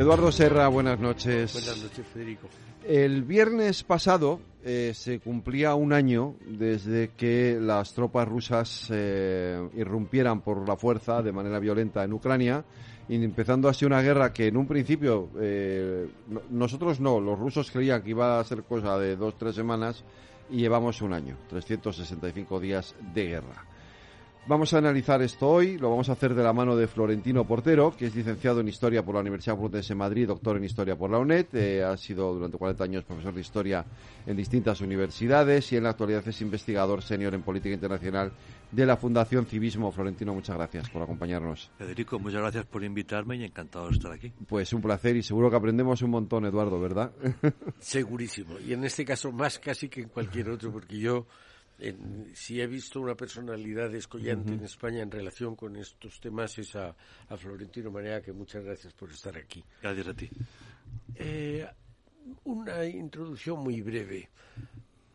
Eduardo Serra, buenas noches. Buenas noches, Federico. El viernes pasado eh, se cumplía un año desde que las tropas rusas eh, irrumpieran por la fuerza de manera violenta en Ucrania, empezando así una guerra que en un principio eh, nosotros no, los rusos creían que iba a ser cosa de dos, tres semanas y llevamos un año, 365 días de guerra. Vamos a analizar esto hoy, lo vamos a hacer de la mano de Florentino Portero, que es licenciado en Historia por la Universidad Complutense de Madrid, doctor en Historia por la UNED, eh, ha sido durante 40 años profesor de Historia en distintas universidades y en la actualidad es investigador senior en Política Internacional de la Fundación Civismo. Florentino, muchas gracias por acompañarnos. Federico, muchas gracias por invitarme y encantado de estar aquí. Pues un placer y seguro que aprendemos un montón, Eduardo, ¿verdad? Segurísimo, y en este caso más casi que en cualquier otro, porque yo si he visto una personalidad descollante en España en relación con estos temas es a, Florentino Marea, que muchas gracias por estar aquí. Gracias a ti. Eh, una introducción muy breve.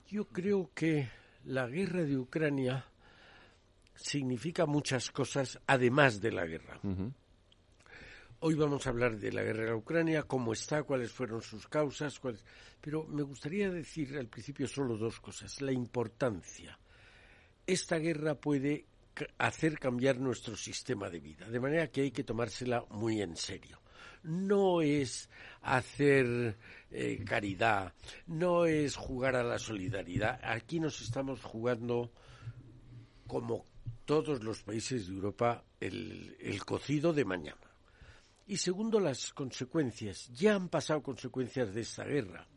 Yo creo que la guerra de Ucrania significa muchas cosas además de la guerra. Hoy vamos a hablar de la guerra de Ucrania, cómo está, cuáles fueron sus causas, pero me gustaría decir al principio solo dos cosas. La importancia. Esta guerra puede hacer cambiar nuestro sistema de vida, de manera que hay que tomársela muy en serio. No es hacer eh, caridad, no es jugar a la solidaridad. Aquí nos estamos jugando, como todos los países de Europa, el cocido de mañana. Y segundo, las consecuencias. Ya han pasado consecuencias de esta guerra.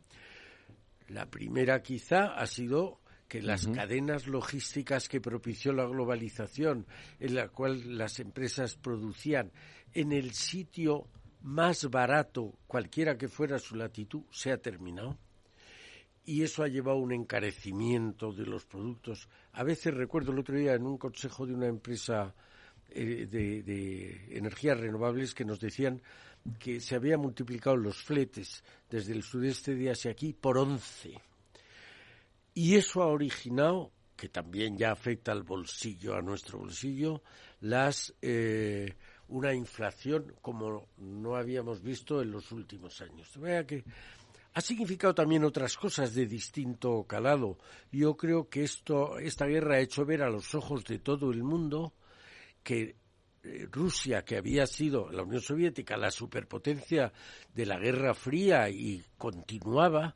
La primera quizá ha sido que las cadenas logísticas que propició la globalización, en la cual las empresas producían en el sitio más barato, cualquiera que fuera su latitud, se ha terminado. Y eso ha llevado a un encarecimiento de los productos. A veces recuerdo el otro día en un consejo de una empresa eh, de, energías renovables que nos decían que se habían multiplicado los fletes desde el sudeste de Asia aquí por 11. Y eso ha originado, que también ya afecta al bolsillo, a nuestro bolsillo, las eh, una inflación como no habíamos visto en los últimos años. Vea que ha significado también otras cosas de distinto calado. Yo creo que esto, esta guerra ha hecho ver a los ojos de todo el mundo que eh, Rusia, que había sido la Unión Soviética la superpotencia de la Guerra Fría y continuaba,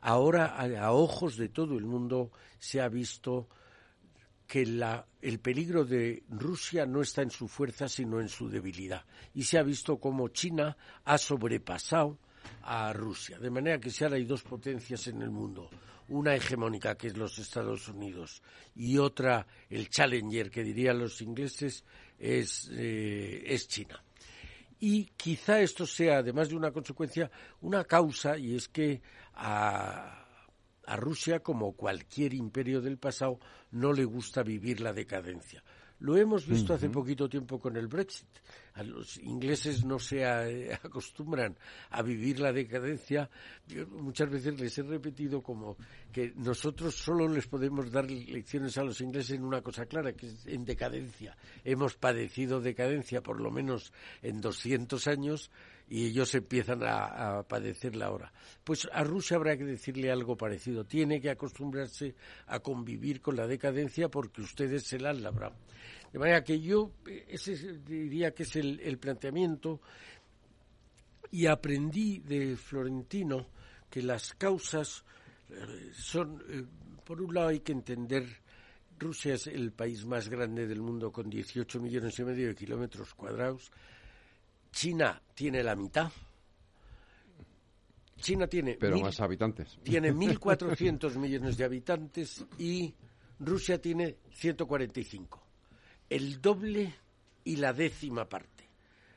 ahora a, ojos de todo el mundo se ha visto que el peligro de Rusia no está en su fuerza, sino en su debilidad. Y se ha visto cómo China ha sobrepasado a Rusia. De manera que si ahora hay dos potencias en el mundo, una hegemónica que es los Estados Unidos y otra, el challenger que dirían los ingleses, es, eh, es China. Y quizá esto sea, además de una consecuencia, una causa, y es que a, a Rusia, como cualquier imperio del pasado, no le gusta vivir la decadencia. Lo hemos visto hace poquito tiempo con el Brexit. A los ingleses no se acostumbran a vivir la decadencia. muchas veces les he repetido como que nosotros solo les podemos dar lecciones a los ingleses en una cosa clara, que es en decadencia. Hemos padecido decadencia por lo menos en 200 años y ellos empiezan a, padecerla ahora. Pues a Rusia habrá que decirle algo parecido. Tiene que acostumbrarse a convivir con la decadencia porque ustedes se la han. De manera que yo, ese diría que es el, planteamiento, y aprendí de Florentino que las causas eh, son, eh, por un lado hay que entender, Rusia es el país más grande del mundo con 18 millones y medio de kilómetros cuadrados, China tiene la mitad, China tiene... Pero más habitantes. Tiene 1.400 millones de habitantes y Rusia tiene 145 el doble y la décima parte.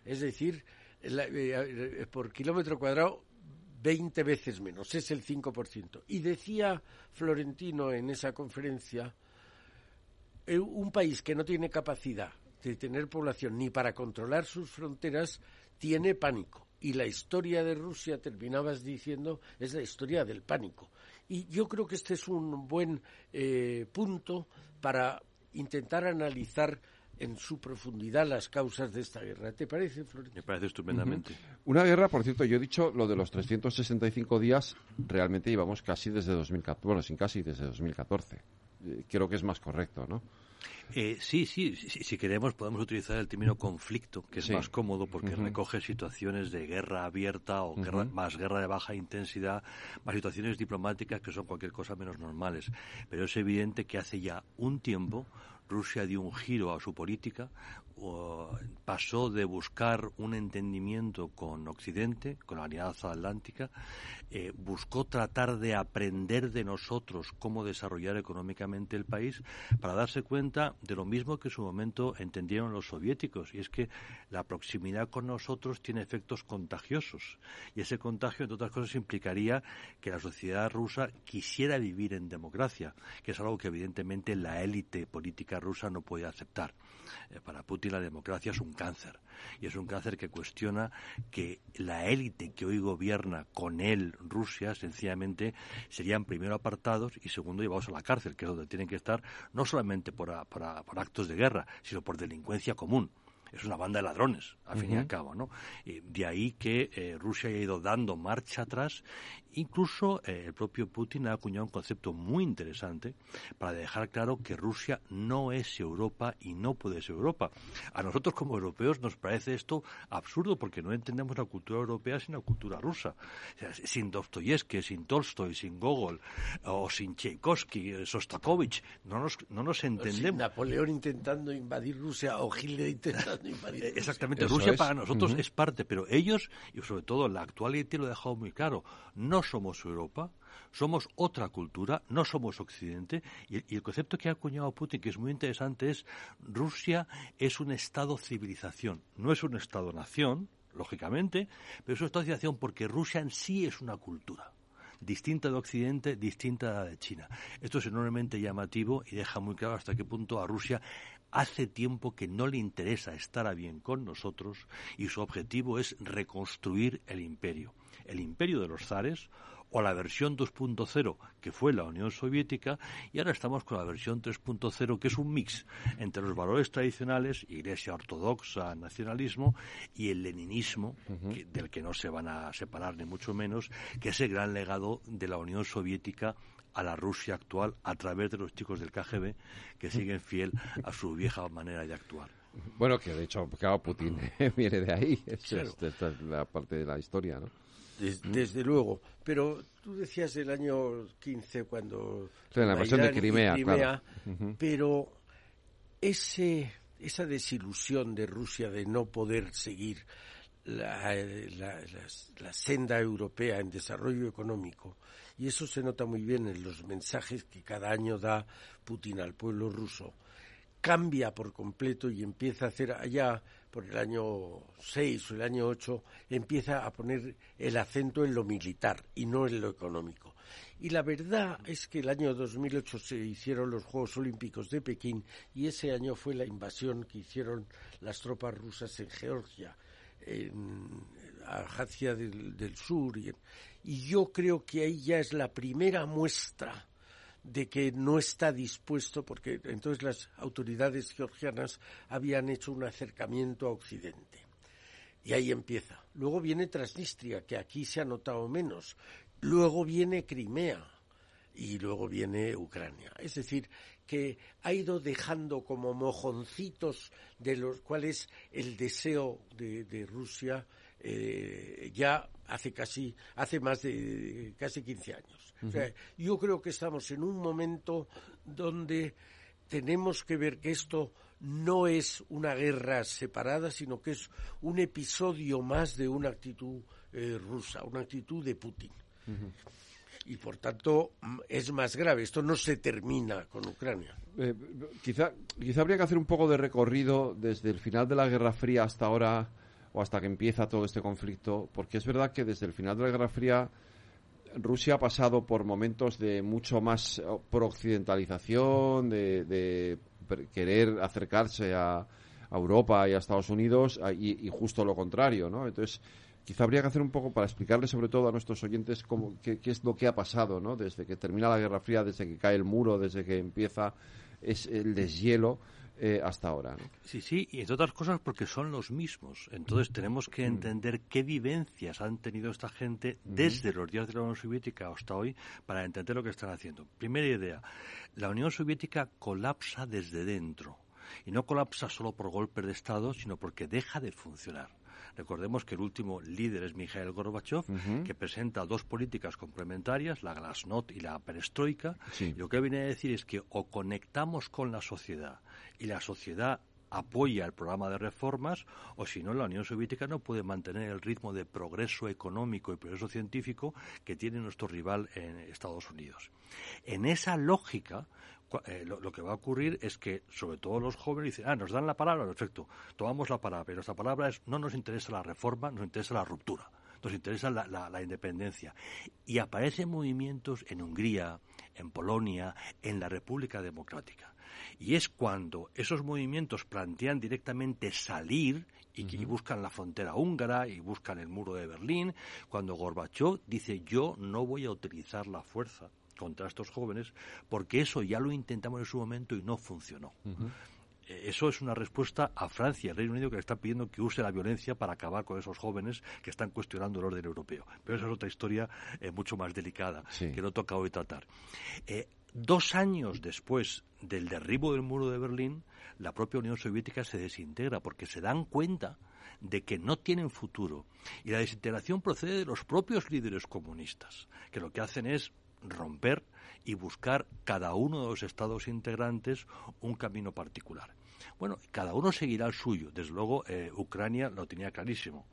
Es decir, eh, eh, por kilómetro cuadrado 20 veces menos, es el 5%. Y decía Florentino en esa conferencia, eh, un país que no tiene capacidad de tener población ni para controlar sus fronteras, tiene pánico. Y la historia de Rusia, terminabas diciendo, es la historia del pánico. Y yo creo que este es un buen punto para intentar analizar en su profundidad las causas de esta guerra. ¿Te parece, Florentino? Me parece estupendamente. Una guerra, por cierto, yo he dicho lo de los 365 días, realmente llevamos casi desde 2014, bueno, sin casi desde 2014. Eh, creo que es más correcto, ¿no? Eh, sí, sí, si queremos podemos utilizar el término conflicto, que es más cómodo porque recoge situaciones de guerra abierta o más guerra de baja intensidad, más situaciones diplomáticas que son cualquier cosa menos normales. Pero es evidente que hace ya un tiempo Rusia dio un giro a su política, pasó de buscar un entendimiento con Occidente, con la Alianza Atlántica, eh, buscó tratar de aprender de nosotros cómo desarrollar económicamente el país para darse cuenta de lo mismo que en su momento entendieron los soviéticos, y es que la proximidad con nosotros tiene efectos contagiosos, y ese contagio, entre otras cosas, implicaría que la sociedad rusa quisiera vivir en democracia, que es algo que evidentemente la élite política rusa no puede aceptar. Eh, para Putin la democracia es un cáncer. Y es un cáncer que cuestiona que la élite que hoy gobierna con él, Rusia, sencillamente serían primero apartados y segundo llevados a la cárcel, que es donde tienen que estar, no solamente por actos de guerra, sino por delincuencia común es una banda de ladrones, al fin y al cabo, ¿no? Y de ahí que eh, Rusia haya ido dando marcha atrás. Incluso eh, el propio Putin ha acuñado un concepto muy interesante para dejar claro que Rusia no es Europa y no puede ser Europa. A nosotros como europeos nos parece esto absurdo porque no entendemos la cultura europea sin la cultura rusa. sin Dostoyevsky, sin Tolstoy, sin Gogol o sin Tchaikovsky, Sostakovich, no nos, no nos entendemos. Napoleón intentando invadir Rusia o Hitler intentando eh, exactamente, Rusia para nosotros es parte, pero ellos, y sobre todo la actualidad lo ha dejado muy claro, no somos Europa, somos otra cultura, no somos Occidente, y, el concepto que ha acuñado Putin, que es muy interesante, es Rusia es un Estado-civilización, no es un Estado-nación, lógicamente, pero es un Estado-civilización porque Rusia en sí es una cultura distinta de Occidente, distinta de China. Esto es enormemente llamativo y deja muy claro hasta qué punto a Rusia hace tiempo que no le interesa estar a bien con nosotros y su objetivo es reconstruir el imperio. El imperio de los zares o la versión 2.0 que fue la Unión Soviética y ahora estamos con la versión 3.0 que es un mix entre los valores tradicionales, Iglesia Ortodoxa, nacionalismo y el leninismo del que no se van a separar ni mucho menos, que es el gran legado de la Unión Soviética a la Rusia actual a través de los chicos del KGB que siguen fiel a su vieja manera de actuar. Bueno, que de hecho, claro, Putin viene de ahí. esta es la parte de la historia, ¿no? Desde, luego. Pero tú decías el año 15 cuando... la invasión de Crimea, Pero ese, esa desilusión de Rusia de no poder seguir la, la, senda europea en desarrollo económico y eso se nota muy bien en los mensajes que cada año da Putin al pueblo ruso, cambia por completo y empieza a hacer allá por el año 6 o el año 8, empieza a poner el acento en lo militar y no en lo económico. Y la verdad es que el año 2008 se hicieron los Juegos Olímpicos de Pekín y ese año fue la invasión que hicieron las tropas rusas en Georgia, en Abjasia del, Sur y, y yo creo que ahí ya es la primera muestra de que no está dispuesto, porque entonces las autoridades georgianas habían hecho un acercamiento a Occidente. Y ahí empieza. Luego viene Transnistria, que aquí se ha notado menos. Luego viene Crimea y luego viene Ucrania. Es decir, que ha ido dejando como mojoncitos de los cuales el deseo de, Rusia eh, ya hace casi, hace más de casi 15 años. yo creo que estamos en un momento donde tenemos que ver que esto no es una guerra separada, sino que es un episodio más de una actitud eh, rusa, una actitud de Putin. Y por tanto es más grave. Esto no se termina con Ucrania. Eh, quizá, quizá habría que hacer un poco de recorrido desde el final de la Guerra Fría hasta ahora o hasta que empieza todo este conflicto, porque es verdad que desde el final de la Guerra Fría Rusia ha pasado por momentos de mucho más pro-occidentalización, de, querer acercarse a, Europa y a Estados Unidos, y, justo lo contrario, ¿no? Entonces, quizá habría que hacer un poco para explicarle sobre todo a nuestros oyentes cómo, qué, qué, es lo que ha pasado, ¿no? Desde que termina la Guerra Fría, desde que cae el muro, desde que empieza es el deshielo eh, hasta ahora. Sí, sí, y entre otras cosas porque son los mismos. Entonces tenemos que mm. entender qué vivencias han tenido esta gente desde los días de la Unión Soviética hasta hoy para entender lo que están haciendo. Primera idea, la Unión Soviética colapsa desde dentro. Y no colapsa solo por golpes de Estado, sino porque deja de funcionar. Recordemos que el último líder es Mikhail Gorbachev, que presenta dos políticas complementarias, la glasnost y la perestroika. Y lo que viene a decir es que o conectamos con la sociedad y la sociedad apoya el programa de reformas o si no la Unión Soviética no puede mantener el ritmo de progreso económico y progreso científico que tiene nuestro rival en Estados Unidos. En esa lógica, eh, lo, que va a ocurrir es que, sobre todo los jóvenes, dicen, ah, nos dan la palabra, perfecto, tomamos la palabra, pero esta palabra es, no nos interesa la reforma, nos interesa la ruptura, nos interesa la independencia. Y aparecen movimientos en Hungría, en Polonia, en la República Democrática. Y es cuando esos movimientos plantean directamente salir y buscan la frontera húngara y buscan el muro de Berlín, cuando Gorbachev dice yo no voy a utilizar la fuerza contra estos jóvenes porque eso ya lo intentamos en su momento y no funcionó. Eh, eso es una respuesta a Francia, el Reino Unido, que le está pidiendo que use la violencia para acabar con esos jóvenes que están cuestionando el orden europeo. Pero esa es otra historia eh, mucho más delicada que no toca hoy tratar. Eh, Dos años después del derribo del muro de Berlín, la propia Unión Soviética se desintegra porque se dan cuenta de que no tienen futuro. Y la desintegración procede de los propios líderes comunistas, que lo que hacen es romper y buscar cada uno de los estados integrantes un camino particular. Bueno, cada uno seguirá el suyo. Desde luego, eh, Ucrania lo tenía clarísimo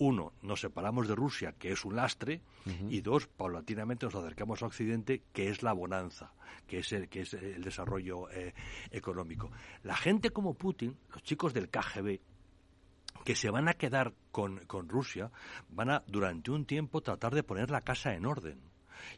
uno, nos separamos de Rusia, que es un lastre, y dos, paulatinamente nos acercamos a Occidente, que es la bonanza, que es el, que es el desarrollo eh, económico. La gente como Putin, los chicos del KGB, que se van a quedar con, con Rusia, van a durante un tiempo tratar de poner la casa en orden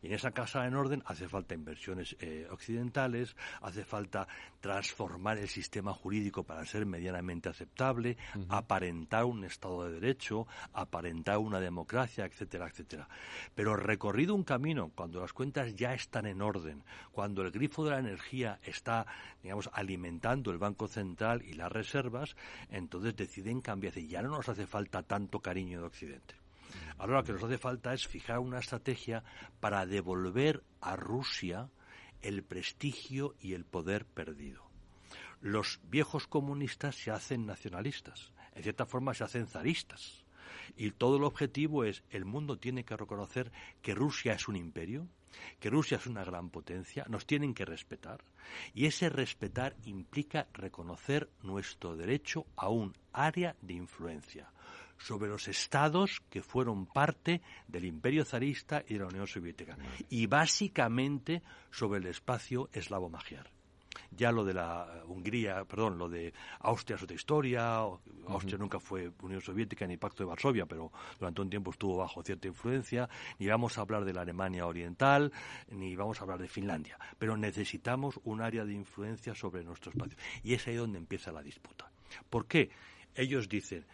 y en esa casa en orden hace falta inversiones eh, occidentales, hace falta transformar el sistema jurídico para ser medianamente aceptable, aparentar un Estado de Derecho, aparentar una democracia, etcétera, etcétera. Pero recorrido un camino, cuando las cuentas ya están en orden, cuando el grifo de la energía está, digamos, alimentando el Banco Central y las reservas, entonces deciden cambiar y ya no nos hace falta tanto cariño de Occidente. Ahora lo que nos hace falta es fijar una estrategia para devolver a Rusia el prestigio y el poder perdido. Los viejos comunistas se hacen nacionalistas, en cierta forma se hacen zaristas. Y todo el objetivo es, el mundo tiene que reconocer que Rusia es un imperio, que Rusia es una gran potencia, nos tienen que respetar. Y ese respetar implica reconocer nuestro derecho a un área de influencia, sobre los estados que fueron parte del imperio zarista y de la Unión Soviética. Y básicamente sobre el espacio eslavo-magiar. Ya lo de la Hungría, perdón, lo de Austria es otra historia. Austria nunca fue Unión Soviética ni Pacto de Varsovia, pero durante un tiempo estuvo bajo cierta influencia. Ni vamos a hablar de la Alemania Oriental, ni vamos a hablar de Finlandia. Pero necesitamos un área de influencia sobre nuestro espacio. Y es ahí donde empieza la disputa. ¿Por qué? Ellos dicen,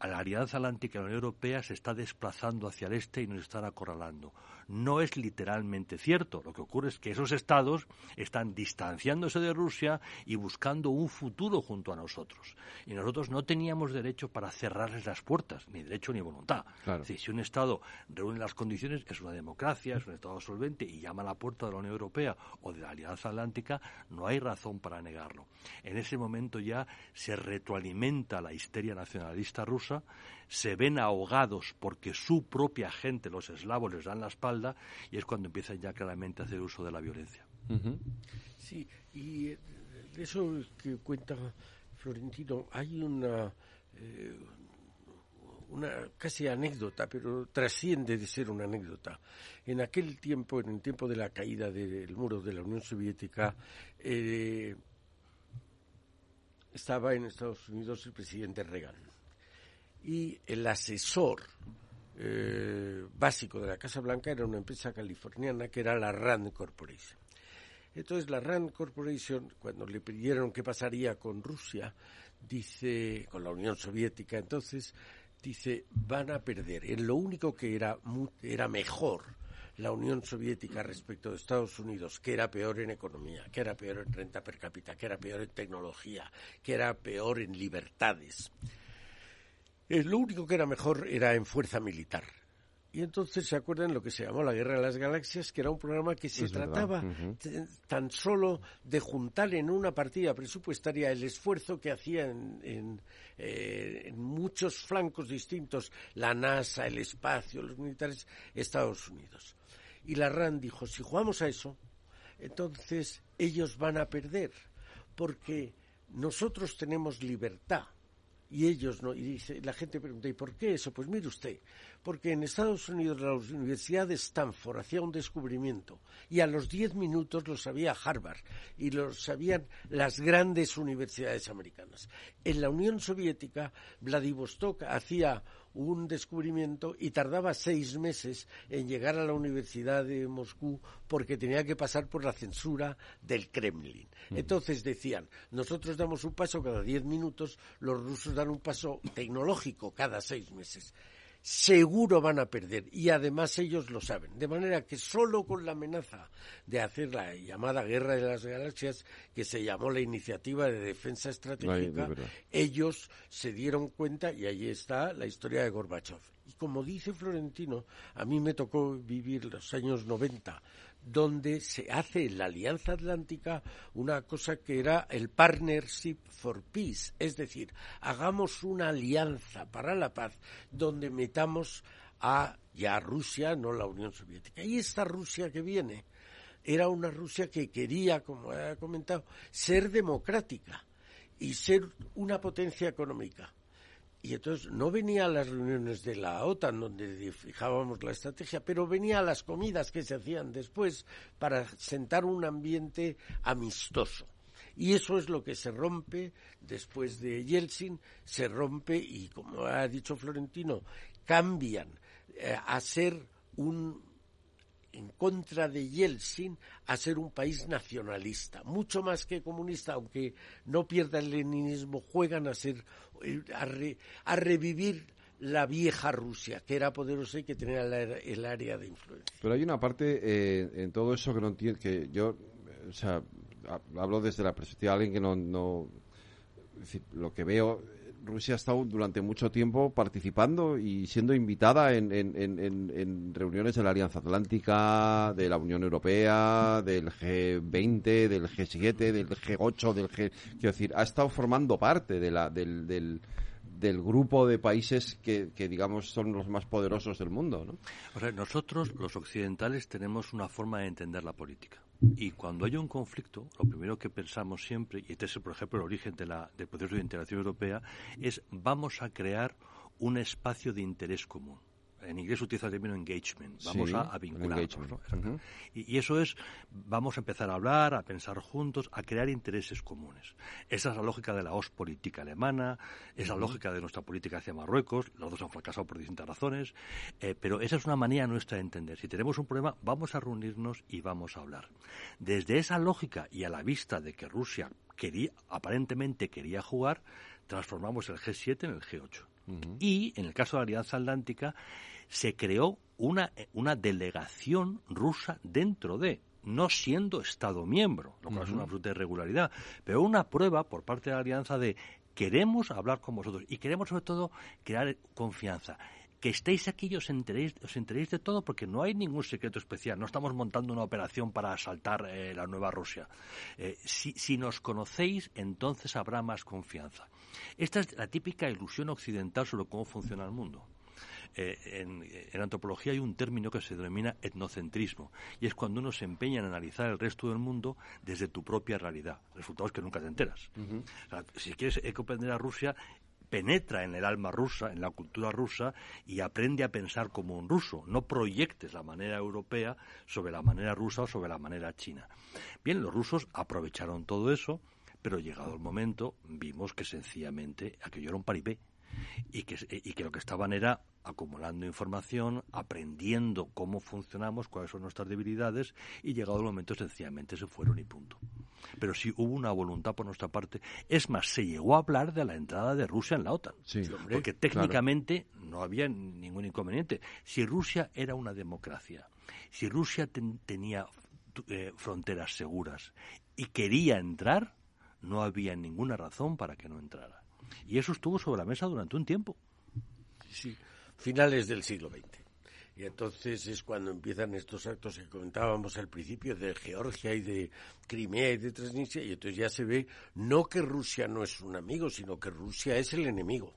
a la Alianza Atlántica y la Unión Europea se está desplazando hacia el este y nos están acorralando no es literalmente cierto. Lo que ocurre es que esos estados están distanciándose de Rusia y buscando un futuro junto a nosotros. Y nosotros no teníamos derecho para cerrarles las puertas, ni derecho ni voluntad. si un estado reúne las condiciones, es una democracia, es un estado solvente y llama a la puerta de la Unión Europea o de la Alianza Atlántica, no hay razón para negarlo. En ese momento ya se retroalimenta la histeria nacionalista rusa se ven ahogados porque su propia gente, los eslavos, les dan la espalda y es cuando empiezan ya claramente a hacer uso de la violencia. Sí, y de eso que cuenta Florentino, hay una, eh, una casi anécdota, pero trasciende de ser una anécdota. En aquel tiempo, en el tiempo de la caída del muro de la Unión Soviética, eh, estaba en Estados Unidos el presidente Reagan y el asesor eh, básico de la Casa Blanca era una empresa californiana que era la Rand Corporation. Entonces la Rand Corporation, cuando le pidieron qué pasaría con Rusia, dice, con la Unión Soviética, entonces dice, van a perder. En lo único que era, era mejor la Unión Soviética respecto de Estados Unidos, que era peor en economía, que era peor en renta per cápita, que era peor en tecnología, que era peor en libertades. Eh, lo único que era mejor era en fuerza militar. Y entonces se acuerdan lo que se llamó la Guerra de las Galaxias, que era un programa que se trataba tan solo de juntar en una partida presupuestaria el esfuerzo que hacía en, eh, en, muchos flancos distintos la NASA, el espacio, los militares, Estados Unidos. Y la RAND dijo, si jugamos a eso, entonces ellos van a perder, porque nosotros tenemos libertad y ellos no. Y dice, la gente pregunta, ¿y por qué eso? Pues mire usted, porque en Estados Unidos la Universidad de Stanford hacía un descubrimiento y a los diez minutos lo sabía Harvard y lo sabían las grandes universidades americanas. En la Unión Soviética, Vladivostok hacía un descubrimiento y tardaba seis meses en llegar a la Universidad de Moscú porque tenía que pasar por la censura del Kremlin. Entonces decían, nosotros damos un paso cada diez minutos, los rusos dan un paso tecnológico cada seis meses seguro van a perder y además ellos lo saben. De manera que solo con la amenaza de hacer la llamada Guerra de las Galaxias, que se llamó la Iniciativa de Defensa Estratégica, ellos se dieron cuenta y ahí está la historia de Gorbachev. Y como dice Florentino, a mí me tocó vivir los años 90 donde se hace en la Alianza Atlántica una cosa que era el Partnership for Peace, es decir, hagamos una alianza para la paz donde metamos a ya Rusia, no la Unión Soviética. Y esta Rusia que viene era una Rusia que quería, como he comentado, ser democrática y ser una potencia económica. Y entonces no venía a las reuniones de la OTAN donde fijábamos la estrategia, pero venía a las comidas que se hacían después para sentar un ambiente amistoso. Y eso es lo que se rompe después de Yeltsin, se rompe y, como ha dicho Florentino, cambian eh, a ser un en contra de Yeltsin a ser un país nacionalista, mucho más que comunista, aunque no pierda el leninismo, juegan a ser eh, a, revivir la vieja Rusia, que era poderosa y que tenía el área de influencia. Pero hay una parte eh, en todo eso que no entiendo, que yo, o sea, hablo desde la perspectiva de alguien que no, no lo que veo Rusia ha estado durante mucho tiempo participando y siendo invitada en, en, reuniones de la Alianza Atlántica, de la Unión Europea, del G20, del G7, del G8, del G... Quiero decir, ha estado formando parte de la, del, del, del grupo de países que, que, digamos, son los más poderosos del mundo, ¿no? O sea, nosotros, los occidentales, tenemos una forma de entender la política. Y cuando hay un conflicto, lo primero que pensamos siempre, y este es, por ejemplo, el origen de la, del proceso de integración europea, es vamos a crear un espacio de interés común en inglés utiliza el término engagement, vamos a, vincularnos. y, eso es, vamos a empezar a hablar, a pensar juntos, a crear intereses comunes. Esa es la lógica de la política alemana, es la lógica de nuestra política hacia Marruecos, los dos han fracasado por distintas razones, eh, pero esa es una manera nuestra de entender. Si tenemos un problema, vamos a reunirnos y vamos a hablar. Desde esa lógica y a la vista de que Rusia quería, aparentemente quería jugar, transformamos el G7 en el G8. Y en el caso de la Alianza Atlántica se creó una, una delegación rusa dentro de, no siendo Estado miembro, lo cual es una absoluta irregularidad, pero una prueba por parte de la Alianza de queremos hablar con vosotros y queremos sobre todo crear confianza que estéis aquí y os enteréis, os enteréis de todo porque no hay ningún secreto especial. No estamos montando una operación para asaltar eh, la nueva Rusia. Eh, si, si, nos conocéis, entonces habrá más confianza. Esta es la típica ilusión occidental sobre cómo funciona el mundo. Eh, en, antropología hay un término que se denomina etnocentrismo y es cuando uno se empeña en analizar el resto del mundo desde tu propia realidad. El resultado es que nunca te enteras. si quieres comprender a Rusia, penetra en el alma rusa, en la cultura rusa, y aprende a pensar como un ruso. No proyectes la manera europea sobre la manera rusa o sobre la manera china. Bien, los rusos aprovecharon todo eso, pero llegado el momento vimos que sencillamente aquello era un paripé y que, y que lo que estaban era acumulando información, aprendiendo cómo funcionamos, cuáles son nuestras debilidades y llegado el momento sencillamente se fueron y punto. Pero sí hubo una voluntad por nuestra parte. Es más, se llegó a hablar de la entrada de Rusia en la OTAN. porque técnicamente no había ningún inconveniente. Si Rusia era una democracia, si Rusia tenía eh, fronteras seguras y quería entrar, no había ninguna razón para que no entrara. Y eso estuvo sobre la mesa durante un tiempo. Sí, finales del siglo XX. Y entonces es cuando empiezan estos actos que comentábamos al principio de Georgia y de Crimea y de Transnistria, y entonces ya se ve no que Rusia no es un amigo, sino que Rusia es el enemigo.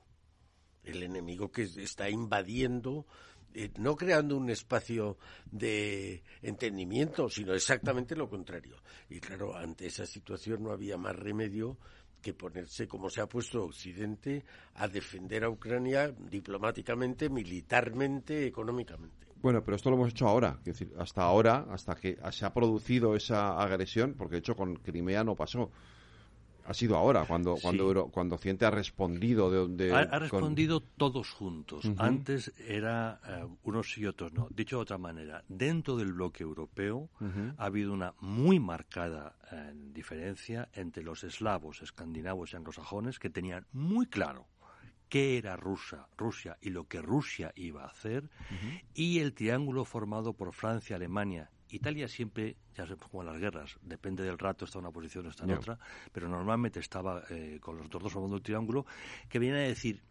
El enemigo que está invadiendo eh, no creando un espacio de entendimiento, sino exactamente lo contrario. Y claro, ante esa situación no había más remedio que ponerse, como se ha puesto Occidente, a defender a Ucrania diplomáticamente, militarmente, económicamente. Bueno, pero esto lo hemos hecho ahora, es decir, hasta ahora, hasta que se ha producido esa agresión, porque de hecho con Crimea no pasó ha sido ahora cuando cuando cuando Occidente ha respondido de, ha, respondido todos juntos. Antes era eh, unos y otros no. Dicho de otra manera dentro del bloque europeo ha habido una muy marcada eh, diferencia entre los eslavos escandinavos y anglosajones que tenían muy claro qué era Rusia, Rusia y lo que Rusia iba a hacer, y el triángulo formado por Francia, Alemania Italia siempre, ya se como en las guerras, depende del rato, está en una posición o está en otra, pero normalmente estaba eh, con los dos formando un triángulo, que viene a decir,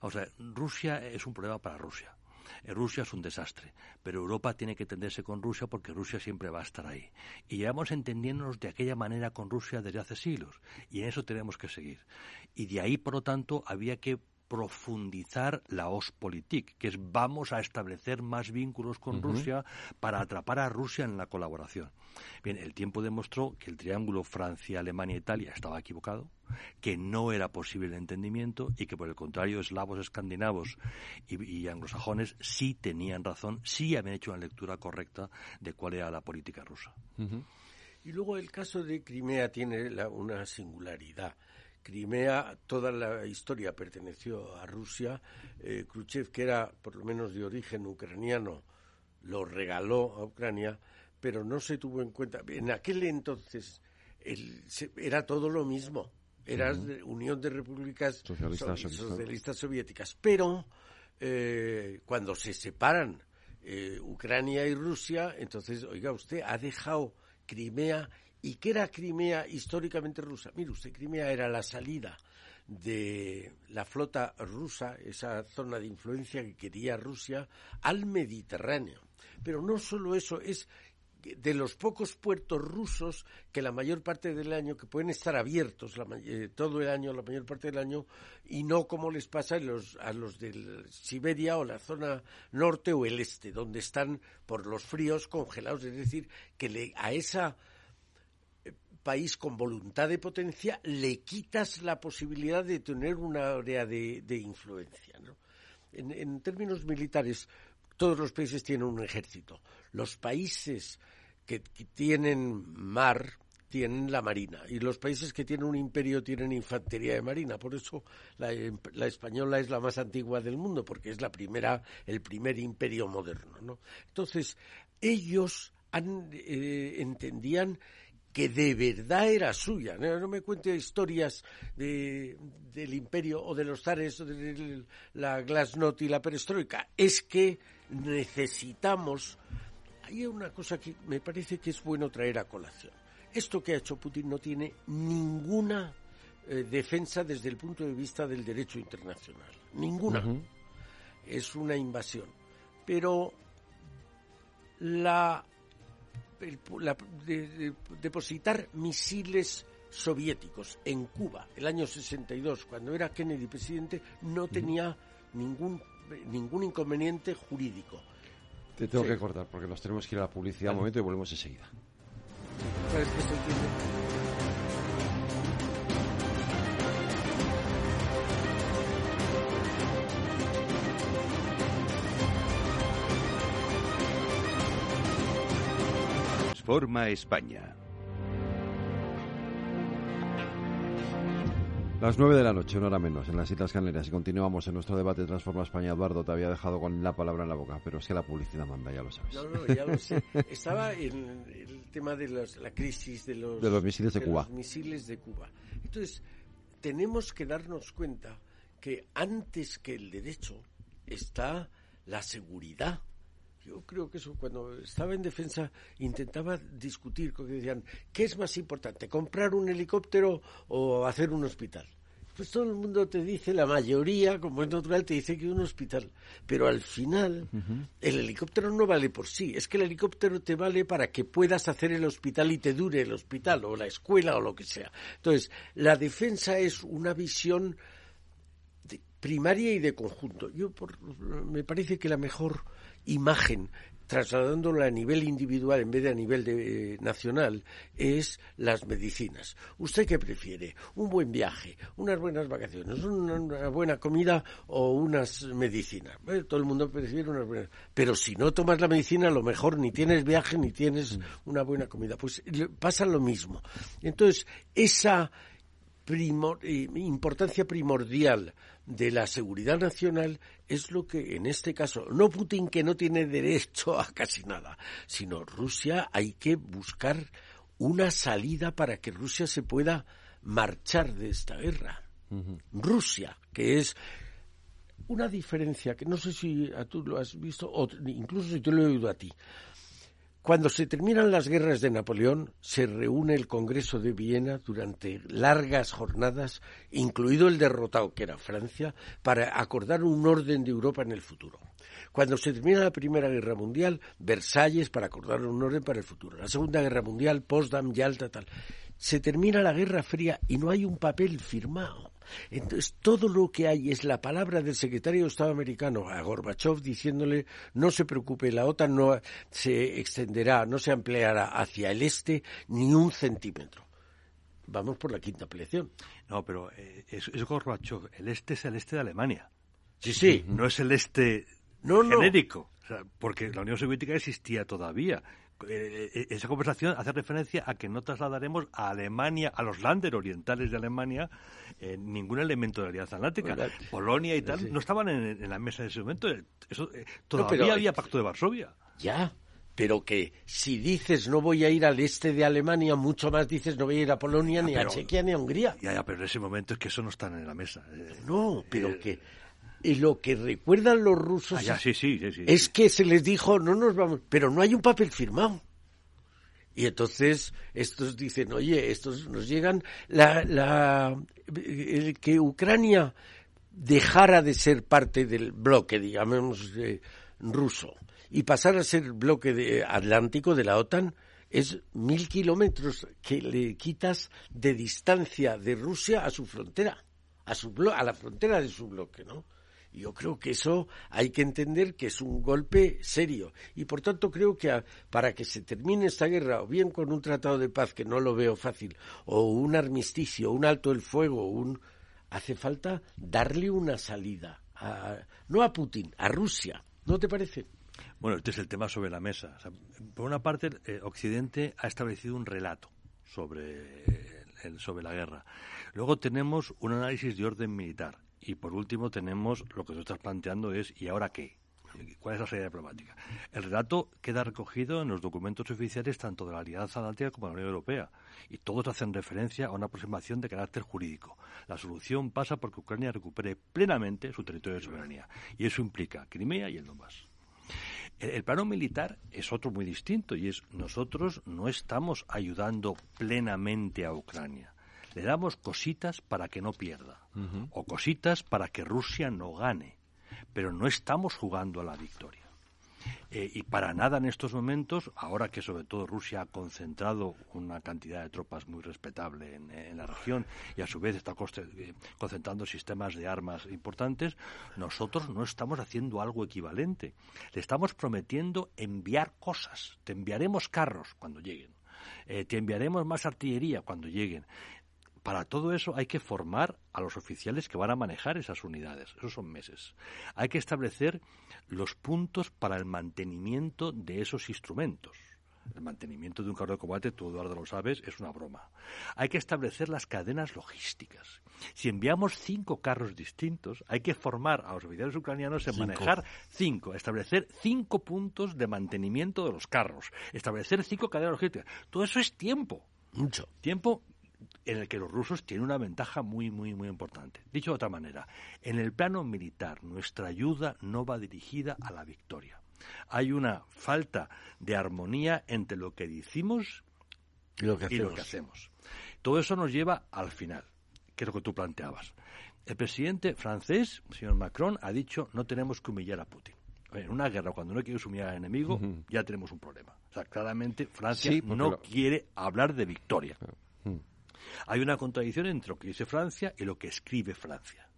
o sea, Rusia es un problema para Rusia. Eh, Rusia es un desastre, pero Europa tiene que entenderse con Rusia porque Rusia siempre va a estar ahí. Y llevamos entendiéndonos de aquella manera con Rusia desde hace siglos, y en eso tenemos que seguir. Y de ahí, por lo tanto, había que profundizar la Ostpolitik, que es vamos a establecer más vínculos con Rusia para atrapar a Rusia en la colaboración. Bien, el tiempo demostró que el triángulo Francia, Alemania, Italia estaba equivocado, que no era posible el entendimiento y que por el contrario eslavos, escandinavos y, anglosajones sí tenían razón, sí habían hecho una lectura correcta de cuál era la política rusa. Y luego el caso de Crimea tiene una singularidad Crimea, toda la historia perteneció a Rusia. Eh, Khrushchev, que era por lo menos de origen ucraniano, lo regaló a Ucrania, pero no se tuvo en cuenta. En aquel entonces era todo lo mismo. Era Unión de Repúblicas Socialistas, Soviéticas. Pero eh, cuando se separan eh, Ucrania y Rusia, entonces, oiga, usted ha dejado Crimea ¿Y qué era Crimea históricamente rusa? Mire usted, Crimea era la salida de la flota rusa, esa zona de influencia que quería Rusia, al Mediterráneo. Pero no solo eso, es de los pocos puertos rusos que la mayor parte del año, que pueden estar abiertos eh, todo el año, la mayor parte del año, y no como les pasa a los, a los de Siberia o la zona norte o el este, donde están por los fríos congelados. Es decir, que a esa país con voluntad de potencia, le quitas la posibilidad de tener una área de, influencia. En, términos militares, todos los países tienen un ejército. Los países que, tienen mar tienen la marina y los países que tienen un imperio tienen infantería de marina. Por eso la, española es la más antigua del mundo porque es la primera, el primer imperio moderno. Entonces ellos eh, entendían que de verdad era suya. No, me cuente historias de, del imperio o de los zares o de la glasnost y la perestroika. Es que necesitamos... Hay una cosa que me parece que es bueno traer a colación. Esto que ha hecho Putin no tiene ninguna eh, defensa desde el punto de vista del derecho internacional. Ninguna. Es una invasión. Pero la depositar misiles soviéticos en Cuba el año 62, cuando era Kennedy presidente, no tenía ningún, ningún inconveniente jurídico. Te tengo que cortar porque nos tenemos que ir a la publicidad un momento y volvemos enseguida. Forma España. Las nueve de la noche, una hora menos, en las Islas Canarias. Y continuamos en nuestro debate Transforma España. Eduardo, te había dejado con la palabra en la boca, pero es que la publicidad manda, ya lo sabes. No, no, ya lo sé. Estaba en el tema de la crisis de los, de los misiles de, Cuba. Los misiles de Cuba. Entonces, tenemos que darnos cuenta que antes que el derecho está la seguridad. Yo creo que eso, cuando estaba en defensa, intentaba discutir, porque decían, ¿qué es más importante, comprar un helicóptero o hacer un hospital? Pues todo el mundo te dice, la mayoría, como es natural, te dice que un hospital. Pero al final, el helicóptero no vale por sí. Es que el helicóptero te vale para que puedas hacer el hospital y te dure el hospital, o la escuela, o lo que sea. Entonces, la defensa es una visión primaria y de conjunto. Yo me parece que la mejor imagen trasladándola a nivel individual en vez de a nivel de, eh, nacional, es las medicinas. ¿Usted qué prefiere? ¿Un buen viaje? ¿Unas buenas vacaciones? ¿Una, buena comida o unas medicinas? todo el mundo prefiere unas buenas. Pero si no tomas la medicina, a lo mejor ni tienes viaje ni tienes mm. una buena comida. Pues pasa lo mismo. Entonces, esa eh, importancia primordial de la seguridad nacional es lo que en este caso, no Putin que no tiene derecho a casi nada, sino Rusia hay que buscar una salida para que Rusia se pueda marchar de esta guerra. Rusia, que es una diferencia que no sé si a tú lo has visto o incluso si te lo he oído a ti. Cuando se terminan las guerras de Napoleón, se reúne el Congreso de Viena durante largas jornadas, incluido el derrotado, que era Francia, para acordar un orden de Europa en el futuro. Cuando se termina la Primera Guerra Mundial, Versalles para acordar un orden para el futuro. La Segunda Guerra Mundial, Potsdam, Yalta, tal. Se termina la Guerra Fría y no hay un papel firmado. Entonces, todo lo que hay es la palabra del secretario de Estado americano a Gorbachev diciéndole no se preocupe, la OTAN no se extenderá, no se ampliará hacia el este ni un centímetro. Vamos por la quinta ampliación. No, pero eh, es, Gorbachev. El este es el este de Alemania. Sí, sí. No es el este genérico. porque la Unión Soviética existía todavía. Eh, eh, esa conversación hace referencia a que no trasladaremos a Alemania, a los Länder orientales de Alemania, eh, ningún elemento de la Alianza Atlántica. Polonia y tal no estaban en, la mesa en ese momento. Eso, todavía había pacto de Varsovia. Ya, pero que si dices no voy a ir al este de Alemania, mucho más dices no voy a ir a Polonia, ni a Chequia, ni a Hungría. Ya, ya, pero en ese momento es que eso no está en la mesa. No, pero que y lo que recuerdan los rusos ah, es que se les dijo no nos vamos, pero no hay un papel firmado. Y entonces estos dicen, oye, estos nos llegan la, la el que Ucrania dejara de ser parte del bloque, digamos, ruso y pasara a ser bloque de, atlántico de la OTAN es mil kilómetros que le quitas de distancia de Rusia a su frontera, a su a la frontera de su bloque, ¿no? Yo creo que eso hay que entender que es un golpe serio. Y por tanto creo que para que se termine esta guerra, o bien con un tratado de paz, que no lo veo fácil, o un armisticio, un alto el fuego, hace falta darle una salida. no a Putin, a Rusia. ¿No te parece? Bueno, este es el tema sobre la mesa. por una parte, eh, Occidente ha establecido un relato sobre, sobre la guerra. Luego tenemos un análisis de orden militar y por último tenemos lo que tú estás planteando es ¿y ahora qué? ¿Cuál es la salida diplomática? El relato queda recogido en los documentos oficiales tanto de la Alianza Atlántica como de la Unión Europea y todos hacen referencia a una aproximación de carácter jurídico. La solución pasa porque Ucrania recupere plenamente su territorio de soberanía y eso implica Crimea y el Donbass. El, el, plano militar es otro muy distinto y es nosotros no estamos ayudando plenamente a Ucrania le damos cositas para que no pierda o cositas para que Rusia no gane, pero no estamos jugando a la victoria. Eh, y para nada en estos momentos, ahora que sobre todo Rusia ha concentrado una cantidad de tropas muy respetable en, la región y a su vez está eh, concentrando sistemas de armas importantes, nosotros no estamos haciendo algo equivalente. Le estamos prometiendo enviar cosas. Te enviaremos carros cuando lleguen. Eh, te enviaremos más artillería cuando lleguen para todo eso hay que formar a los oficiales que van a manejar esas unidades. Esos son meses. Hay que establecer los puntos para el mantenimiento de esos instrumentos. El mantenimiento de un carro de combate, tú Eduardo lo sabes, es una broma. Hay que establecer las cadenas logísticas. Si enviamos cinco carros distintos, hay que formar a los oficiales ucranianos en manejar cinco, establecer cinco puntos de mantenimiento de los carros, establecer cinco cadenas logísticas. Todo eso es tiempo. Mucho. Tiempo en el que los rusos tienen una ventaja muy, muy, muy importante. Dicho de otra manera, en el plano militar, nuestra ayuda no va dirigida a la victoria. Hay una falta de armonía entre lo que decimos y lo que hacemos. Todo eso nos lleva al final, que es lo que tú planteabas. El presidente francés, señor Macron, ha dicho no tenemos que humillar a Putin. En una guerra, cuando no quieres humillar al enemigo, ya tenemos un problema. O sea, claramente Francia no quiere hablar de victoria. Hay una contradicción entre lo que dice Francia y lo que escribe Francia.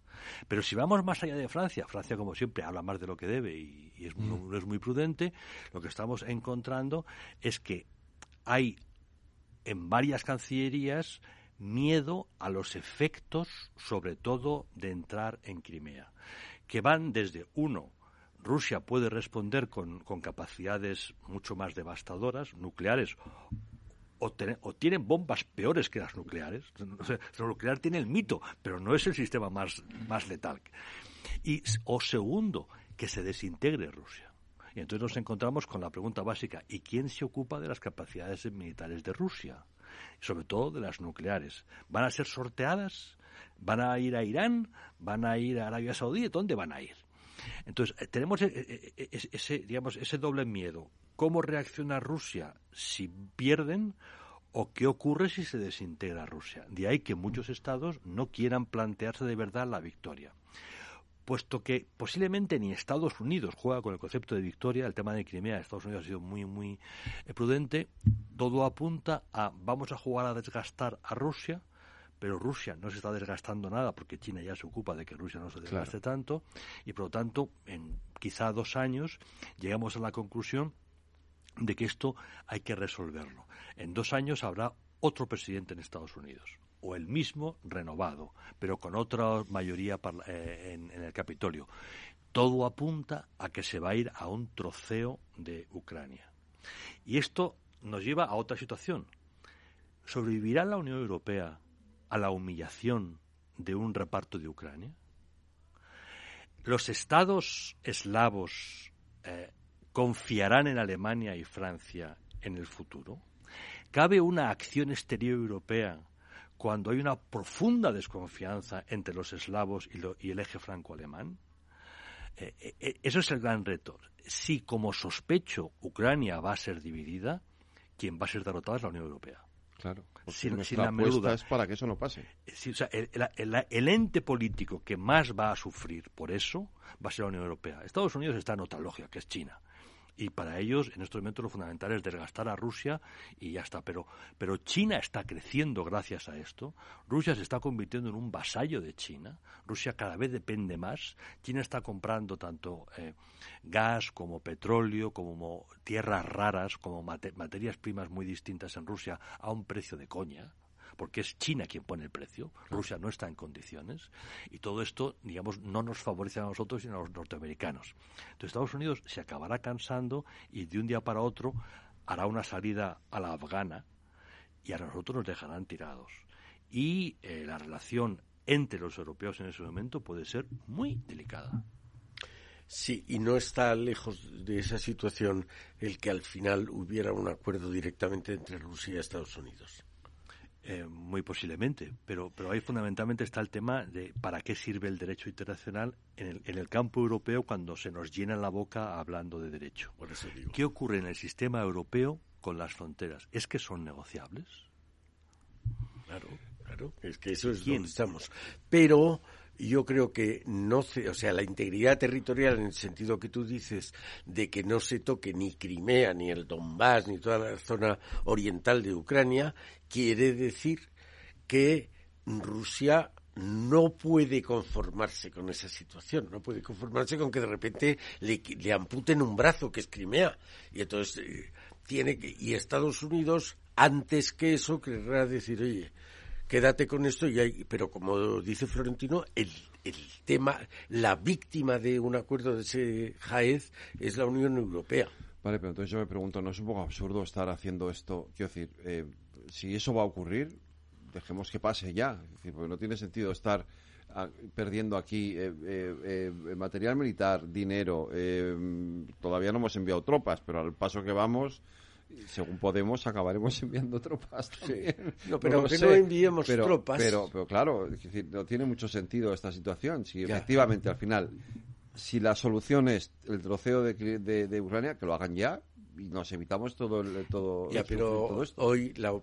Pero si vamos más allá de Francia, Francia como siempre habla más de lo que debe y, es, no mm. es muy prudente, lo que estamos encontrando es que hay en varias cancillerías miedo a los efectos, sobre todo de entrar en Crimea, que van desde uno, Rusia puede responder con, con capacidades mucho más devastadoras, nucleares o, tienen bombas peores que las nucleares. O nuclear tiene el mito, pero no es el sistema más, más letal. Y, o segundo, que se desintegre Rusia. Y entonces nos encontramos con la pregunta básica, ¿y quién se ocupa de las capacidades militares de Rusia? Sobre todo de las nucleares. ¿Van a ser sorteadas? ¿Van a ir a Irán? ¿Van a ir a Arabia Saudí? ¿Dónde van a ir? Entonces, eh, tenemos eh, eh, ese, digamos, ese doble miedo cómo reacciona Rusia si pierden o qué ocurre si se desintegra Rusia. De ahí que muchos estados no quieran plantearse de verdad la victoria. Puesto que posiblemente ni Estados Unidos juega con el concepto de victoria, el tema de Crimea, Estados Unidos ha sido muy, muy eh, prudente, todo apunta a vamos a jugar a desgastar a Rusia, pero Rusia no se está desgastando nada porque China ya se ocupa de que Rusia no se desgaste tanto y por lo tanto en quizá dos años llegamos a la conclusión de que esto hay que resolverlo. En dos años habrá otro presidente en Estados Unidos, o el mismo renovado, pero con otra mayoría eh, en, el Capitolio. Todo apunta a que se va a ir a un troceo de Ucrania. Y esto nos lleva a otra situación. ¿Sobrevivirá la Unión Europea a la humillación de un reparto de Ucrania? Los estados eslavos eh, confiarán en Alemania y Francia en el futuro? ¿Cabe una acción exterior europea cuando hay una profunda desconfianza entre los eslavos y, el eje franco-alemán? Eh, eh, eh, eso es el gran reto. Si, como sospecho, Ucrania va a ser dividida, quien va a ser derrotada es la Unión Europea. Claro. Sin, sin la es para que eso no pase. el, ente político que más va a sufrir por eso va a ser la Unión Europea. Estados Unidos está en otra lógica, que es China y para ellos en estos momentos lo fundamental es desgastar a Rusia y ya está. Pero, pero China está creciendo gracias a esto. Rusia se está convirtiendo en un vasallo de China. Rusia cada vez depende más. China está comprando tanto eh, gas como petróleo, como tierras raras, como materias primas muy distintas en Rusia a un precio de coña porque es China quien pone el precio, Rusia no está en condiciones, y todo esto, digamos, no nos favorece a nosotros, sino a los norteamericanos. Entonces Estados Unidos se acabará cansando y de un día para otro hará una salida a la afgana y a nosotros nos dejarán tirados. Y eh, la relación entre los europeos en ese momento puede ser muy delicada. Sí, y no está lejos de esa situación el que al final hubiera un acuerdo directamente entre Rusia y Estados Unidos. Eh, muy posiblemente, pero, pero ahí fundamentalmente está el tema de para qué sirve el derecho internacional en el, en el campo europeo cuando se nos llena la boca hablando de derecho. ¿Qué ocurre en el sistema europeo con las fronteras? ¿Es que son negociables? Claro, claro, es que eso es donde estamos. Pero yo creo que no se, o sea, la integridad territorial en el sentido que tú dices de que no se toque ni Crimea, ni el Donbass, ni toda la zona oriental de Ucrania, quiere decir que Rusia no puede conformarse con esa situación, no puede conformarse con que de repente le, amputen un brazo, que es Crimea. Y entonces eh, tiene que, y Estados Unidos, antes que eso, querrá decir, oye, quédate con esto y hay, pero como dice Florentino, el, el tema, la víctima de un acuerdo de ese Jaez es la Unión Europea. Vale, pero entonces yo me pregunto, ¿no es un poco absurdo estar haciendo esto? Quiero decir, eh, si eso va a ocurrir, dejemos que pase ya. Porque no tiene sentido estar ah, perdiendo aquí eh, eh, material militar, dinero. todavía no hemos enviado tropas, pero al paso que vamos, según Podemos, acabaremos enviando tropas también. No, pero que no enviemos tropas. Pero, pero claro, es decir, no tiene mucho sentido esta situación. Si efectivamente al final si la solución es el troceo de, de, Ucrania, que lo hagan ya y nos evitamos todo el, todo, ya, pero hoy los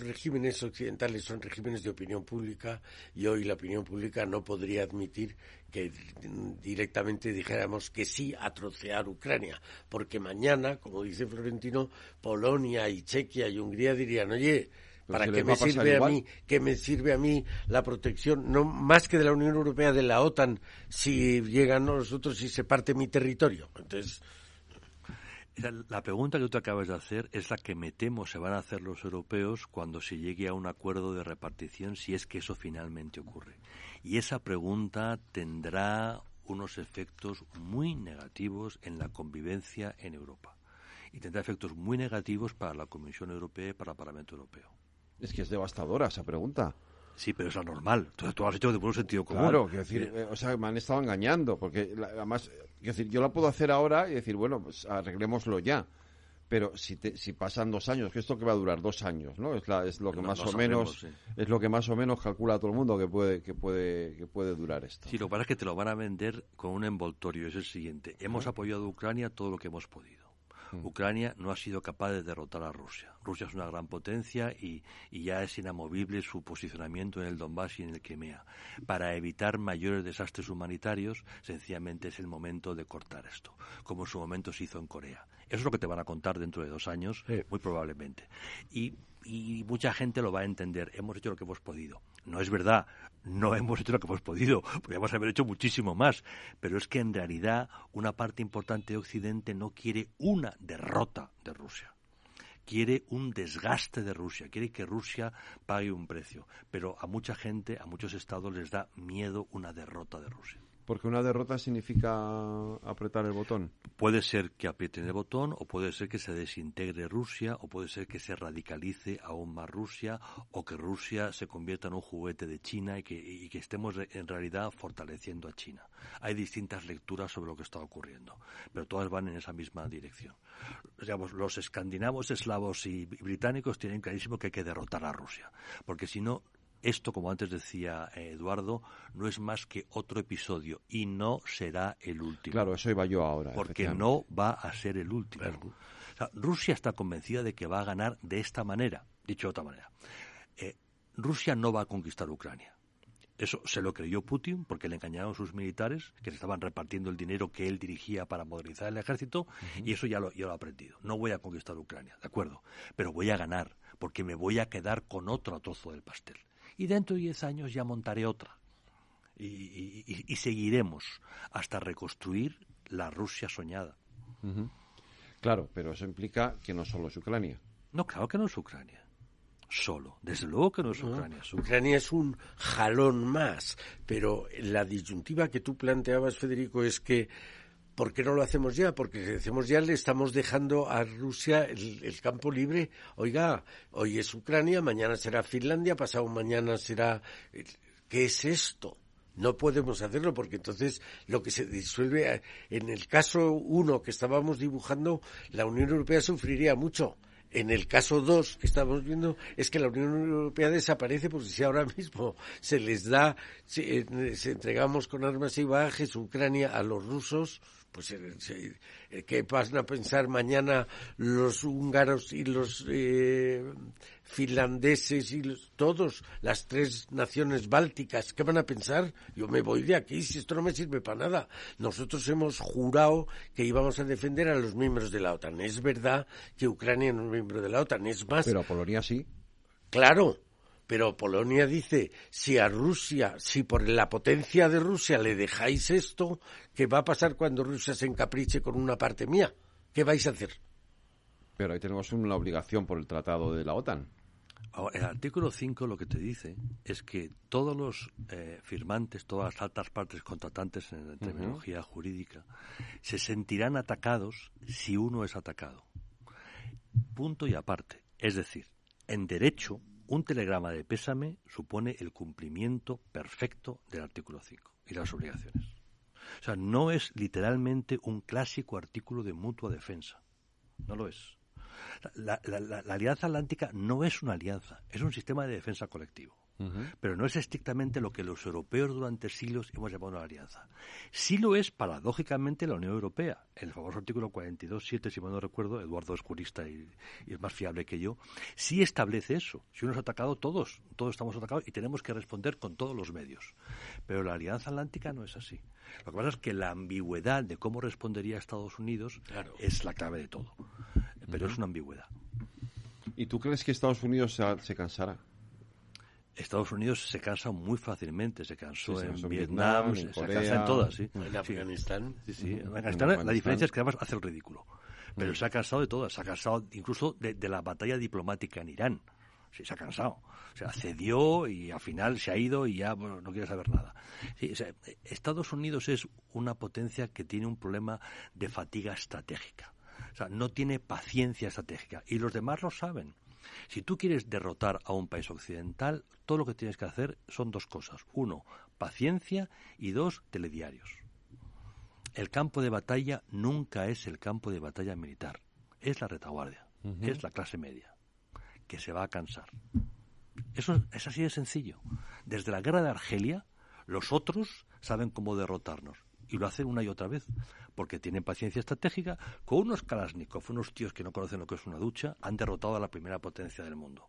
regímenes occidentales son regímenes de opinión pública y hoy la opinión pública no podría admitir que directamente dijéramos que sí a trocear Ucrania, porque mañana, como dice Florentino, Polonia y Chequia y Hungría dirían, oye, ¿Para qué me sirve a mí, que me sirve a mí la protección, no más que de la Unión Europea, de la OTAN, si llegan nosotros y se parte mi territorio? Entonces. La pregunta que tú acabas de hacer es la que me temo se van a hacer los europeos cuando se llegue a un acuerdo de repartición, si es que eso finalmente ocurre. Y esa pregunta tendrá unos efectos muy negativos en la convivencia en Europa. Y tendrá efectos muy negativos para la Comisión Europea y para el Parlamento Europeo. Es que es devastadora esa pregunta. Sí, pero es la normal. Tú, tú has hecho de buen sentido común. Claro, quiero decir, eh, o sea, me han estado engañando, porque además, quiero decir, yo la puedo hacer ahora y decir, bueno, pues arreglémoslo ya. Pero si, si pasan dos años, que esto que va a durar dos años, ¿no? Es, la, es lo que más o menos es lo que más o menos calcula todo el mundo que puede que puede que puede durar esto. Sí, lo que pasa es que te lo van a vender con un envoltorio. Es el siguiente: hemos apoyado a Ucrania todo lo que hemos podido. Ucrania no ha sido capaz de derrotar a Rusia. Rusia es una gran potencia y, ya es inamovible su posicionamiento en el Donbass y en el Crimea. Para evitar mayores desastres humanitarios, sencillamente es el momento de cortar esto, como en su momento se hizo en Corea. Eso es lo que te van a contar dentro de dos años, muy probablemente. Y y mucha gente lo va a entender. Hemos hecho lo que hemos podido. No es verdad, no hemos hecho lo que hemos podido, podríamos haber hecho muchísimo más, pero es que en realidad una parte importante de Occidente no quiere una derrota de Rusia. Quiere un desgaste de Rusia, quiere que Rusia pague un precio, pero a mucha gente, a muchos estados les da miedo una derrota de Rusia. Porque una derrota significa apretar el botón. Puede ser que aprieten el botón, o puede ser que se desintegre Rusia, o puede ser que se radicalice aún más Rusia, o que Rusia se convierta en un juguete de China y que, que estemos en realidad fortaleciendo a China. Hay distintas lecturas sobre lo que está ocurriendo, pero todas van en esa misma dirección. Digamos, los escandinavos, eslavos y británicos tienen clarísimo que hay que derrotar a Rusia, porque si no, esto, como antes decía eh, Eduardo, no es más que otro episodio y no será el último. Claro, eso iba yo ahora. Porque no va a ser el último. Rusia está convencida de que va a ganar de esta manera. Dicho de otra manera, eh, Rusia no va a conquistar Ucrania. Eso se lo creyó Putin porque le engañaron sus militares que se estaban repartiendo el dinero que él dirigía para modernizar el ejército y eso ya lo, ya lo ha aprendido. No voy a conquistar Ucrania, de acuerdo, pero voy a ganar porque me voy a quedar con otro trozo del pastel y dentro de diez años ya montaré otra. Y, seguiremos hasta reconstruir la Rusia soñada. Claro, pero eso implica que no solo es Ucrania. No, claro que no es Ucrania. Solo. Desde luego que no es Ucrania. Ucrania es un jalón más. Pero la disyuntiva que tú planteabas, Federico, es que ¿Por qué no lo hacemos ya? Porque si hacemos ya le estamos dejando a Rusia el, campo libre. Oiga, hoy es Ucrania, mañana será Finlandia, pasado mañana será... ¿Qué es esto? No podemos hacerlo porque entonces lo que se disuelve, en el caso uno que estábamos dibujando, la Unión Europea sufriría mucho. En el caso dos que estamos viendo es que la Unión Europea desaparece porque si ahora mismo se les da, se, eh, se entregamos con armas y bajes Ucrania a los rusos, pues eh, eh, ¿qué van a pensar mañana los húngaros y los eh, finlandeses y todos, las tres naciones bálticas? ¿Qué van a pensar? Yo me voy de aquí, si esto no me sirve para nada. Nosotros hemos jurado que íbamos a defender a los miembros de la OTAN. Es verdad que Ucrania no es miembro de la OTAN, es más... Pero Polonia sí. Claro, pero Polonia dice, si a Rusia, si por la potencia de Rusia le dejáis esto, ¿qué va a pasar cuando Rusia se encapriche con una parte mía? ¿Qué vais a hacer? Pero ahí tenemos una obligación por el tratado de la OTAN. el artículo 5 lo que te dice es que todos los eh, firmantes, todas las altas partes contratantes en la terminología jurídica, se sentirán atacados si uno es atacado. Punto y aparte. Es decir, en derecho, un telegrama de pésame supone el cumplimiento perfecto del artículo 5 y las obligaciones. O sea, no es literalmente un clásico artículo de mutua defensa. No lo es. La, Alianza Atlántica no es una alianza, es un sistema de defensa colectivo. Pero no es estrictamente lo que los europeos durante siglos hemos llamado una alianza. Sí lo es, paradójicamente, la Unión Europea. El famoso artículo 42.7, si mal no recuerdo, Eduardo es jurista y, es más fiable que yo, sí establece eso. Si uno es atacado, todos, todos estamos atacados y tenemos que responder con todos los medios. Pero la Alianza Atlántica no es así. Lo que pasa es que la ambigüedad de cómo respondería Estados Unidos es la clave de todo pero es una ambigüedad. ¿Y tú crees que Estados Unidos se, cansará? Estados Unidos se cansa muy fácilmente, se cansó en, Vietnam, se, cansa en todas, sí. En Afganistán. Sí, sí. En Afganistán la diferencia es que además hace el ridículo. Pero se ha cansado de todas, se ha cansado incluso de, la batalla diplomática en Irán. Sí, se ha cansado. O sea, cedió y al final se ha ido y ya no quiere saber nada. Estados Unidos es una potencia que tiene un problema de fatiga estratégica. O sea, no tiene paciencia estratégica. Y los demás lo saben. Si tú quieres derrotar a un país occidental, todo lo que tienes que hacer son dos cosas. Uno, paciencia y dos, telediarios. El campo de batalla nunca es el campo de batalla militar. Es la retaguardia. Es la clase media. Que se va a cansar. Eso es así de sencillo. Desde la guerra de Argelia, los otros saben cómo derrotarnos. Y lo hacen una y otra vez porque tienen paciencia estratégica, con unos Kalashnikov, unos tíos que no conocen lo que es una ducha, han derrotado a la primera potencia del mundo.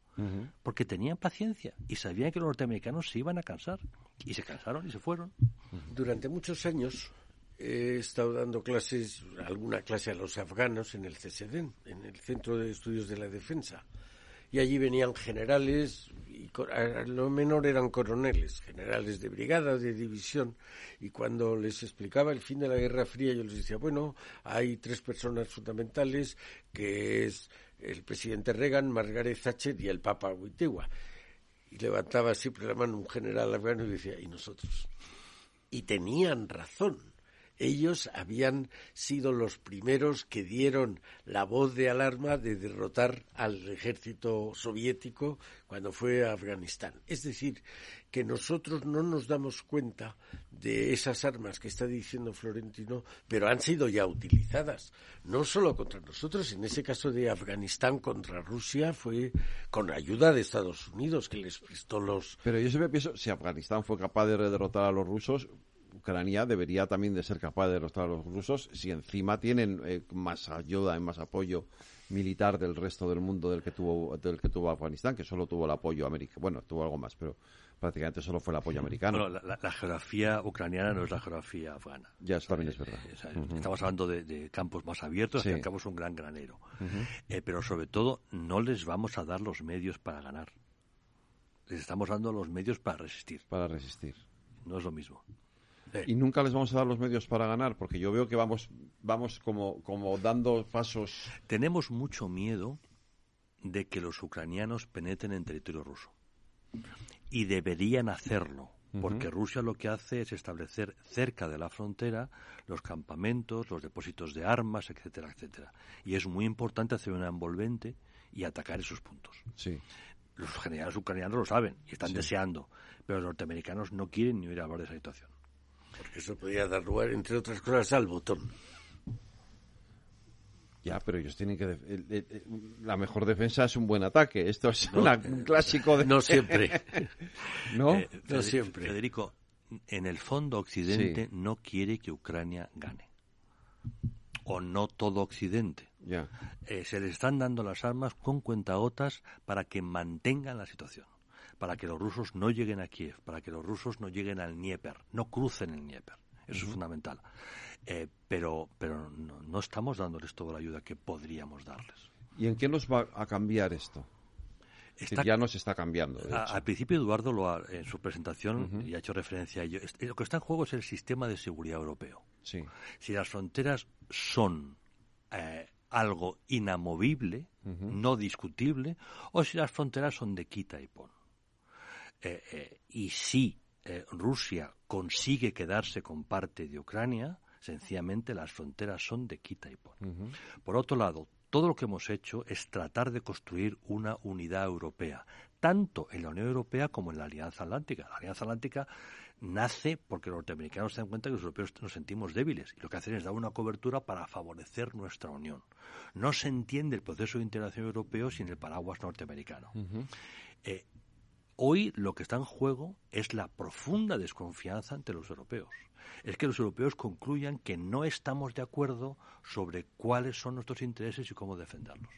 Porque tenían paciencia y sabían que los norteamericanos se iban a cansar. Y se cansaron y se fueron. Durante muchos años he estado dando clases, alguna clase a los afganos en el CSDEN, en el Centro de Estudios de la Defensa. Y allí venían generales, y lo menor eran coroneles, generales de brigada, de división, y cuando les explicaba el fin de la Guerra Fría, yo les decía, bueno, hay tres personas fundamentales, que es el presidente Reagan, Margaret Thatcher y el Papa Wittewa. Y levantaba siempre la mano un general afgano y decía, ¿y nosotros? Y tenían razón ellos habían sido los primeros que dieron la voz de alarma de derrotar al ejército soviético cuando fue a Afganistán. Es decir, que nosotros no nos damos cuenta de esas armas que está diciendo Florentino, pero han sido ya utilizadas, no solo contra nosotros, en ese caso de Afganistán contra Rusia fue con ayuda de Estados Unidos que les prestó los... Pero yo siempre pienso, si Afganistán fue capaz de derrotar a los rusos, Ucrania debería también de ser capaz de derrotar a los rusos si encima tienen eh, más ayuda y más apoyo militar del resto del mundo del que tuvo del que tuvo Afganistán, que solo tuvo el apoyo americano. Bueno, tuvo algo más, pero prácticamente solo fue el apoyo americano. la, geografía ucraniana no es la geografía afgana. Ya, eso también es verdad. Eh, estamos hablando de, campos más abiertos, y cabo es un gran granero. Eh, pero sobre todo, no les vamos a dar los medios para ganar. Les estamos dando los medios para resistir. Para resistir. No es lo mismo. Y nunca les vamos a dar los medios para ganar, porque yo veo que vamos, vamos como, como dando pasos. Tenemos mucho miedo de que los ucranianos penetren en territorio ruso. Y deberían hacerlo, porque Rusia lo que hace es establecer cerca de la frontera los campamentos, los depósitos de armas, etcétera, etcétera. Y es muy importante hacer una envolvente y atacar esos puntos. Sí. Los generales ucranianos lo saben y están deseando, pero los norteamericanos no quieren ni oír hablar de esa situación. Porque eso podía dar lugar, entre otras cosas, al botón. Ya, pero ellos tienen que... la mejor defensa es un buen ataque. Esto es un clásico de... No siempre. ¿No? Eh, no siempre. Federico, en el fondo Occidente no quiere que Ucrania gane. O no todo Occidente. Ya. Eh, se les están dando las armas con cuentagotas para que mantengan la situación para que los rusos no lleguen a Kiev, para que los rusos no lleguen al Dnieper, no crucen el Dnieper. Eso es fundamental. Eh, pero pero no, estamos dándoles toda la ayuda que podríamos darles. ¿Y en qué nos va a cambiar esto? ya nos está cambiando. al principio Eduardo lo en su presentación y ha hecho referencia a ello. Lo que está en juego es el sistema de seguridad europeo. Sí. Si las fronteras son eh, algo inamovible, no discutible, o si las fronteras son de quita y pon. Eh, eh, y si eh, Rusia consigue quedarse con parte de Ucrania, sencillamente las fronteras son de quita y pon. Por otro lado, todo lo que hemos hecho es tratar de construir una unidad europea, tanto en la Unión Europea como en la Alianza Atlántica. La Alianza Atlántica nace porque los norteamericanos se dan cuenta que los europeos nos sentimos débiles y lo que hacen es dar una cobertura para favorecer nuestra unión. No se entiende el proceso de integración europeo sin el paraguas norteamericano. Eh, hoy lo que está en juego es la profunda desconfianza ante los europeos. Es que los europeos concluyan que no estamos de acuerdo sobre cuáles son nuestros intereses y cómo defenderlos.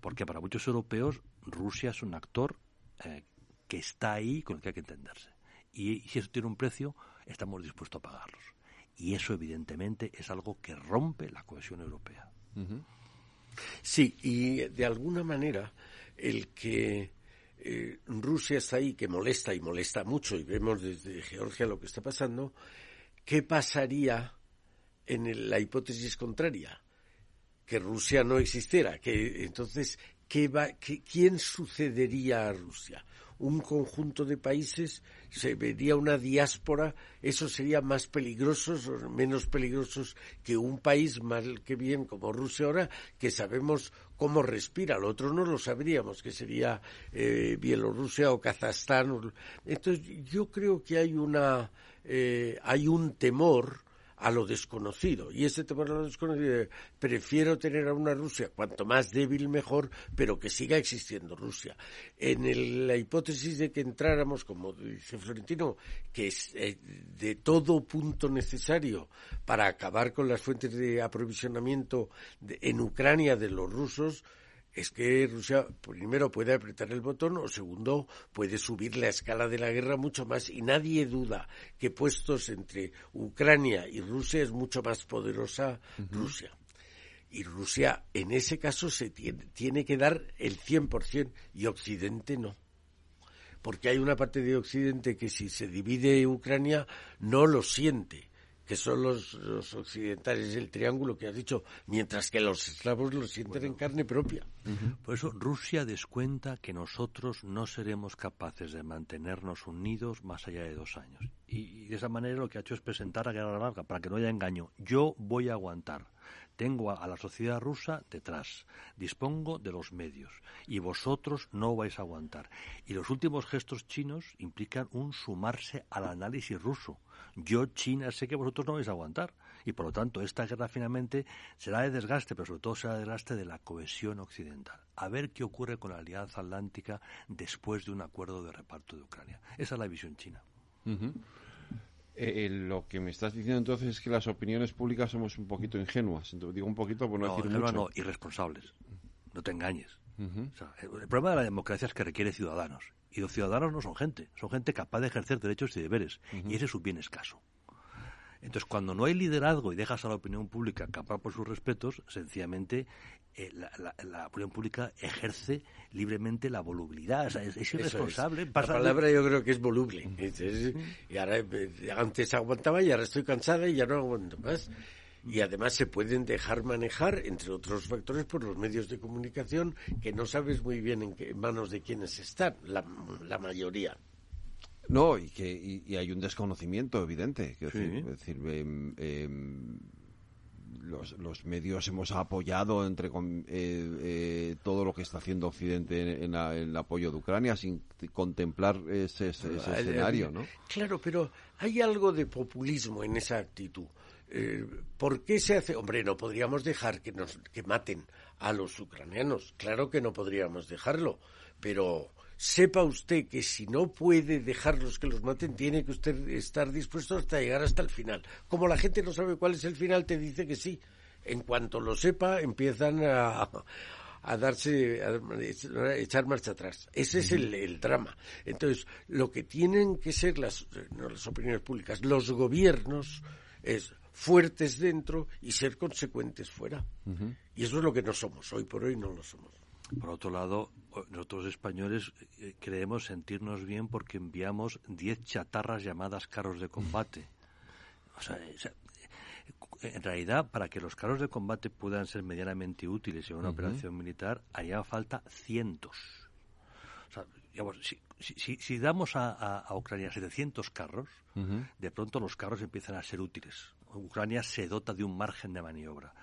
Porque para muchos europeos Rusia es un actor eh, que está ahí con el que hay que entenderse y si eso tiene un precio, estamos dispuestos a pagarlos. Y eso, evidentemente, es algo que rompe la cohesión europea. Sí, y de alguna manera, el que eh, Rusia está ahí, que molesta y molesta mucho, y vemos desde Georgia lo que está pasando, ¿qué pasaría en la hipótesis contraria? Que Rusia no existiera, que entonces, ¿qué va, ¿quién sucedería a Rusia? un conjunto de países, se vería una diáspora, eso sería más peligrosos o menos peligrosos que un país mal que bien como Rusia ahora, que sabemos cómo respira, lo otro no lo sabríamos, que sería eh, Bielorrusia o Kazajstán. Entonces yo creo que hay una eh, hay un temor a lo desconocido. Y ese temor a lo desconocido, prefiero tener a una Rusia cuanto más débil mejor, pero que siga existiendo Rusia. En la hipótesis de que entráramos, como dice Florentino, que es eh, de todo punto necesario para acabar con las fuentes de aprovisionamiento en Ucrania de los rusos, es que Rusia primero puede apretar el botón o segundo puede subir la escala de la guerra mucho más y nadie duda que puestos entre Ucrania y Rusia es mucho más poderosa Rusia. Y Rusia en ese caso se tiene, tiene que dar el 100% y Occidente no. Porque hay una parte de Occidente que si se divide Ucrania no lo siente que son los, occidentales el triángulo que has dicho, mientras que los esclavos lo sienten en carne propia. Por eso Rusia descuenta que nosotros no seremos capaces de mantenernos unidos más allá de dos años. Y, de esa manera lo que ha hecho es presentar a guerra larga, para que no haya engaño. Yo voy a aguantar. Tengo a, la sociedad rusa detrás. Dispongo de los medios. Y vosotros no vais a aguantar. Y los últimos gestos chinos implican un sumarse al análisis ruso yo, China, sé que vosotros no vais a aguantar. Y por lo tanto, esta guerra finalmente será de desgaste, pero sobre todo será de desgaste de la cohesión occidental. A ver qué ocurre con la Alianza Atlántica después de un acuerdo de reparto de Ucrania. Esa es la visión china. Eh, eh, lo que me estás diciendo entonces es que las opiniones públicas somos un poquito ingenuas. digo un poquito por no, decir mucho. No, irresponsables. No te engañes. el problema de la democracia es que requiere ciudadanos. Y los ciudadanos no son gente, son gente capaz de ejercer derechos y deberes. Y ese es un bien escaso. Entonces, cuando no hay liderazgo y dejas a la opinión pública capaz por sus respetos, sencillamente eh, la, opinión pública ejerce libremente la volubilidad. O sea, es, irresponsable. La palabra yo creo que es voluble. y ahora, eh, antes aguantaba y ahora estoy cansada y ya no aguanto más y además se pueden dejar manejar, entre otros factores, por los medios de comunicación que no sabes muy bien en qué manos de quiénes están, la, la mayoría. No, y que y, hay un desconocimiento evidente. Es decir, em, em, los, los, medios hemos apoyado entre eh, eh, todo lo que está haciendo Occidente en, el apoyo de Ucrania sin contemplar ese, ese escenario, ¿no? Claro, pero hay algo de populismo en esa actitud. Eh, ¿Por qué se hace? Hombre, no podríamos dejar que nos que maten a los ucranianos. Claro que no podríamos dejarlo, pero sepa usted que si no puede dejarlos que los maten, tiene que usted estar dispuesto hasta llegar hasta el final. Como la gente no sabe cuál es el final, te dice que sí. En cuanto lo sepa, empiezan a, a darse, a echar marcha atrás. Ese es el, el, drama. Entonces, lo que tienen que ser las, no, las opiniones públicas, los gobiernos, es fuertes dentro y ser consecuentes fuera. Y eso es lo que no somos, hoy por hoy no lo somos. Por otro lado, nosotros españoles eh, creemos sentirnos bien porque enviamos 10 chatarras llamadas carros de combate. O sea, en realidad, para que los carros de combate puedan ser medianamente útiles en una operación militar, haría falta cientos. O sea, digamos, si, si, damos a, a, Ucrania 700 carros, de pronto los carros empiezan a ser útiles. Ucrania se dota de un margen de maniobra.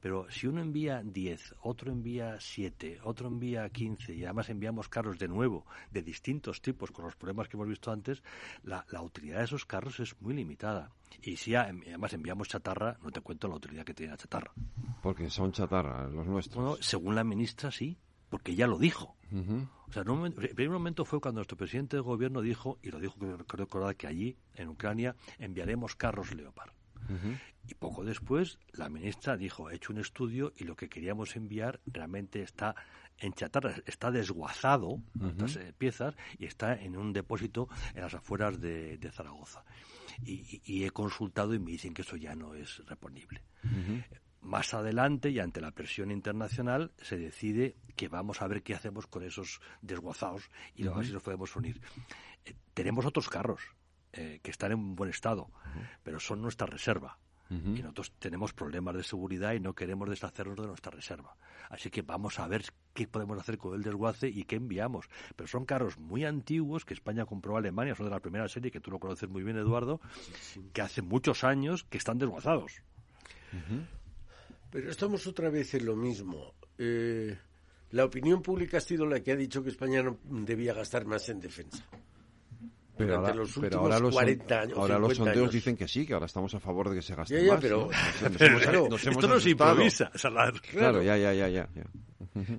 Pero si uno envía 10, otro envía 7, otro envía 15 y además enviamos carros de nuevo, de distintos tipos, con los problemas que hemos visto antes, la, utilidad de esos carros es muy limitada. Y si además enviamos chatarra, no te cuento la utilidad que tiene la chatarra. Porque son chatarra los nuestros. según la ministra, sí porque ya lo dijo. O sea, el primer momento fue cuando nuestro presidente de gobierno dijo, y lo dijo, creo recordar que allí, en Ucrania, enviaremos carros Leopard. Y poco después, la ministra dijo, he hecho un estudio y lo que queríamos enviar realmente está en chatarra, está desguazado, estas eh, piezas, y está en un depósito en las afueras de, Zaragoza. Y, he consultado y me dicen que eso ya no es reponible. Más adelante, y ante la presión internacional, se decide que vamos a ver qué hacemos con esos desguazados y a ver si los podemos unir. Eh, tenemos otros carros eh, que están en buen estado, pero son nuestra reserva. Y nosotros tenemos problemas de seguridad y no queremos deshacernos de nuestra reserva. Así que vamos a ver qué podemos hacer con el desguace y qué enviamos. Pero son carros muy antiguos que España compró a Alemania, son de la primera serie que tú lo conoces muy bien, Eduardo, que hace muchos años que están desguazados. Pero estamos otra vez en lo mismo. Eh, la opinión pública ha sido la que ha dicho que España no debía gastar más en defensa. Pero ahora, los últimos ahora los, 40 años. Ahora los sondeos dicen que sí, que ahora estamos a favor de que se gaste ya, más. Pero, esto no se improvisa. Claro, ya, ya, ya, ya.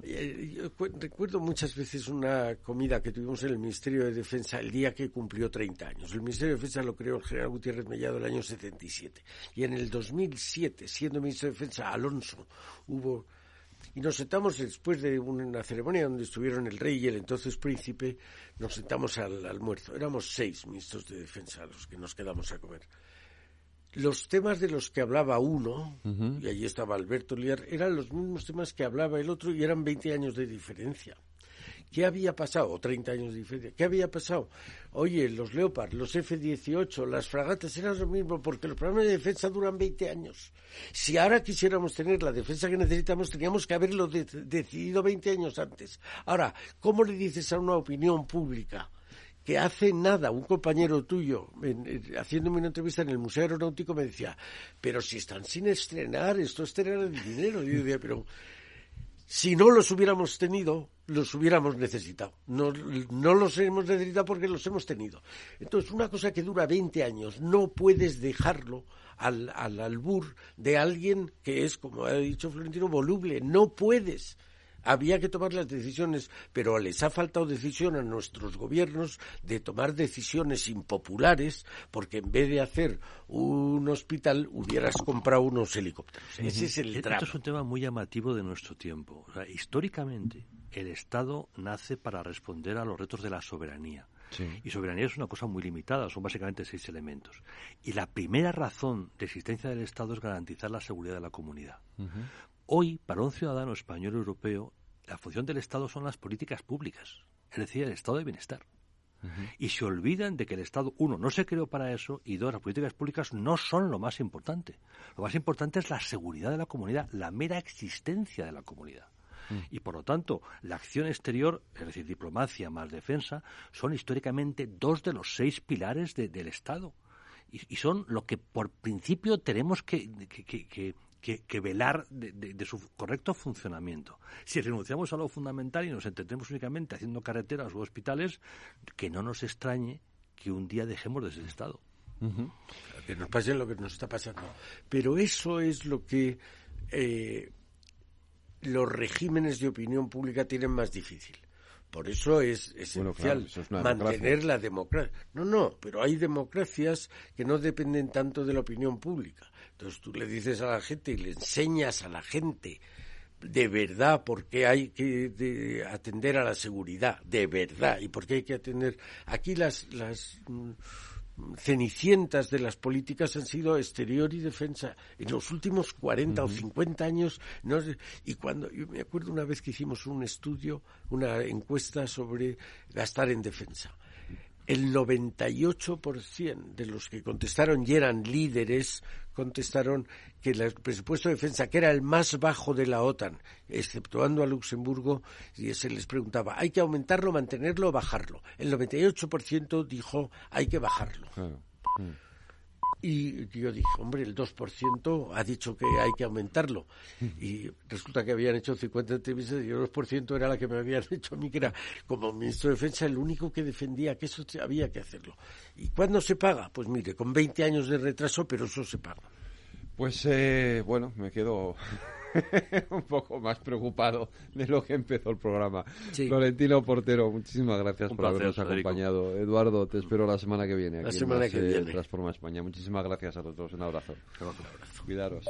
Eh, yo recuerdo muchas veces una comida que tuvimos en el Ministerio de Defensa el día que cumplió 30 años. El Ministerio de Defensa lo creó el general Gutiérrez Mellado el año 77. Y en el 2007, siendo ministro de Defensa, Alonso, hubo y nos sentamos después de una ceremonia donde estuvieron el rey y el entonces príncipe, nos sentamos al almuerzo. Éramos seis ministros de defensa los que nos quedamos a comer. Los temas de los que hablaba uno, y allí estaba Alberto Liar, eran los mismos temas que hablaba el otro y eran 20 años de diferencia. ¿Qué había pasado? O 30 años de diferencia. ¿Qué había pasado? Oye, los Leopard, los F-18, las fragatas eran lo mismo porque los programas de defensa duran 20 años. Si ahora quisiéramos tener la defensa que necesitamos, teníamos que haberlo decidido 20 años antes. Ahora, ¿cómo le dices a una opinión pública? que hace nada un compañero tuyo, haciéndome una entrevista en el Museo Aeronáutico, me decía, pero si están sin estrenar, esto es estrenar el dinero. Y yo decía, pero si no los hubiéramos tenido, los hubiéramos necesitado. No, no los hemos necesitado porque los hemos tenido. Entonces, una cosa que dura 20 años, no puedes dejarlo al, al albur de alguien que es, como ha dicho Florentino, voluble. No puedes había que tomar las decisiones, pero les ha faltado decisión a nuestros gobiernos de tomar decisiones impopulares, porque en vez de hacer un hospital hubieras comprado unos helicópteros. Ese es el Esto es un tema muy llamativo de nuestro tiempo. históricamente, el Estado nace para responder a los retos de la soberanía. Y soberanía es una cosa muy limitada, son básicamente seis elementos. Y la primera razón de existencia del Estado es garantizar la seguridad de la comunidad. Hoy, para un ciudadano español europeo, la función del Estado son las políticas públicas, es decir, el estado de bienestar. Y se olvidan de que el Estado, uno, no se creó para eso y dos, las políticas públicas no son lo más importante. Lo más importante es la seguridad de la comunidad, la mera existencia de la comunidad. Mm. Y por lo tanto, la acción exterior, es decir, diplomacia más defensa, son históricamente dos de los seis pilares del Estado. Y, son lo que por principio tenemos que, que, velar de, su correcto funcionamiento. Si renunciamos a lo fundamental y nos entendemos únicamente haciendo carreteras u hospitales, que no nos extrañe que un día dejemos de ese estado. Que nos pase lo que nos está pasando. Pero eso es lo que eh, los regímenes de opinión pública tienen más difícil. Por eso es esencial mantener la democracia. No, no, pero hay democracias que no dependen tanto de la opinión pública. Entonces tú le dices a la gente y le enseñas a la gente de verdad por qué hay que atender a la seguridad, de verdad, y por qué hay que atender. Aquí las, las mm, cenicientas de las políticas han sido exterior y defensa en los últimos 40 o 50 años. No, y cuando yo me acuerdo una vez que hicimos un estudio, una encuesta sobre gastar en defensa el 98% de los que contestaron y eran líderes contestaron que el presupuesto de defensa, que era el más bajo de la OTAN, exceptuando a Luxemburgo, y se les preguntaba, ¿hay que aumentarlo, mantenerlo o bajarlo? El 98% dijo, hay que bajarlo. Mm. Y yo dije, hombre, el 2% ha dicho que hay que aumentarlo. Y resulta que habían hecho 50 entrevistas y el 2% era la que me habían hecho a mí, que era como ministro de Defensa el único que defendía que eso había que hacerlo. ¿Y cuándo se paga? Pues mire, con 20 años de retraso, pero eso se paga. Pues eh, bueno, me quedo un poco más preocupado de lo que empezó el programa. Florentino Portero, muchísimas gracias por habernos acompañado. Eduardo, te espero la semana que viene. la semana que viene. Transforma España. Muchísimas gracias a todos. Un abrazo. Un abrazo. Cuidaros.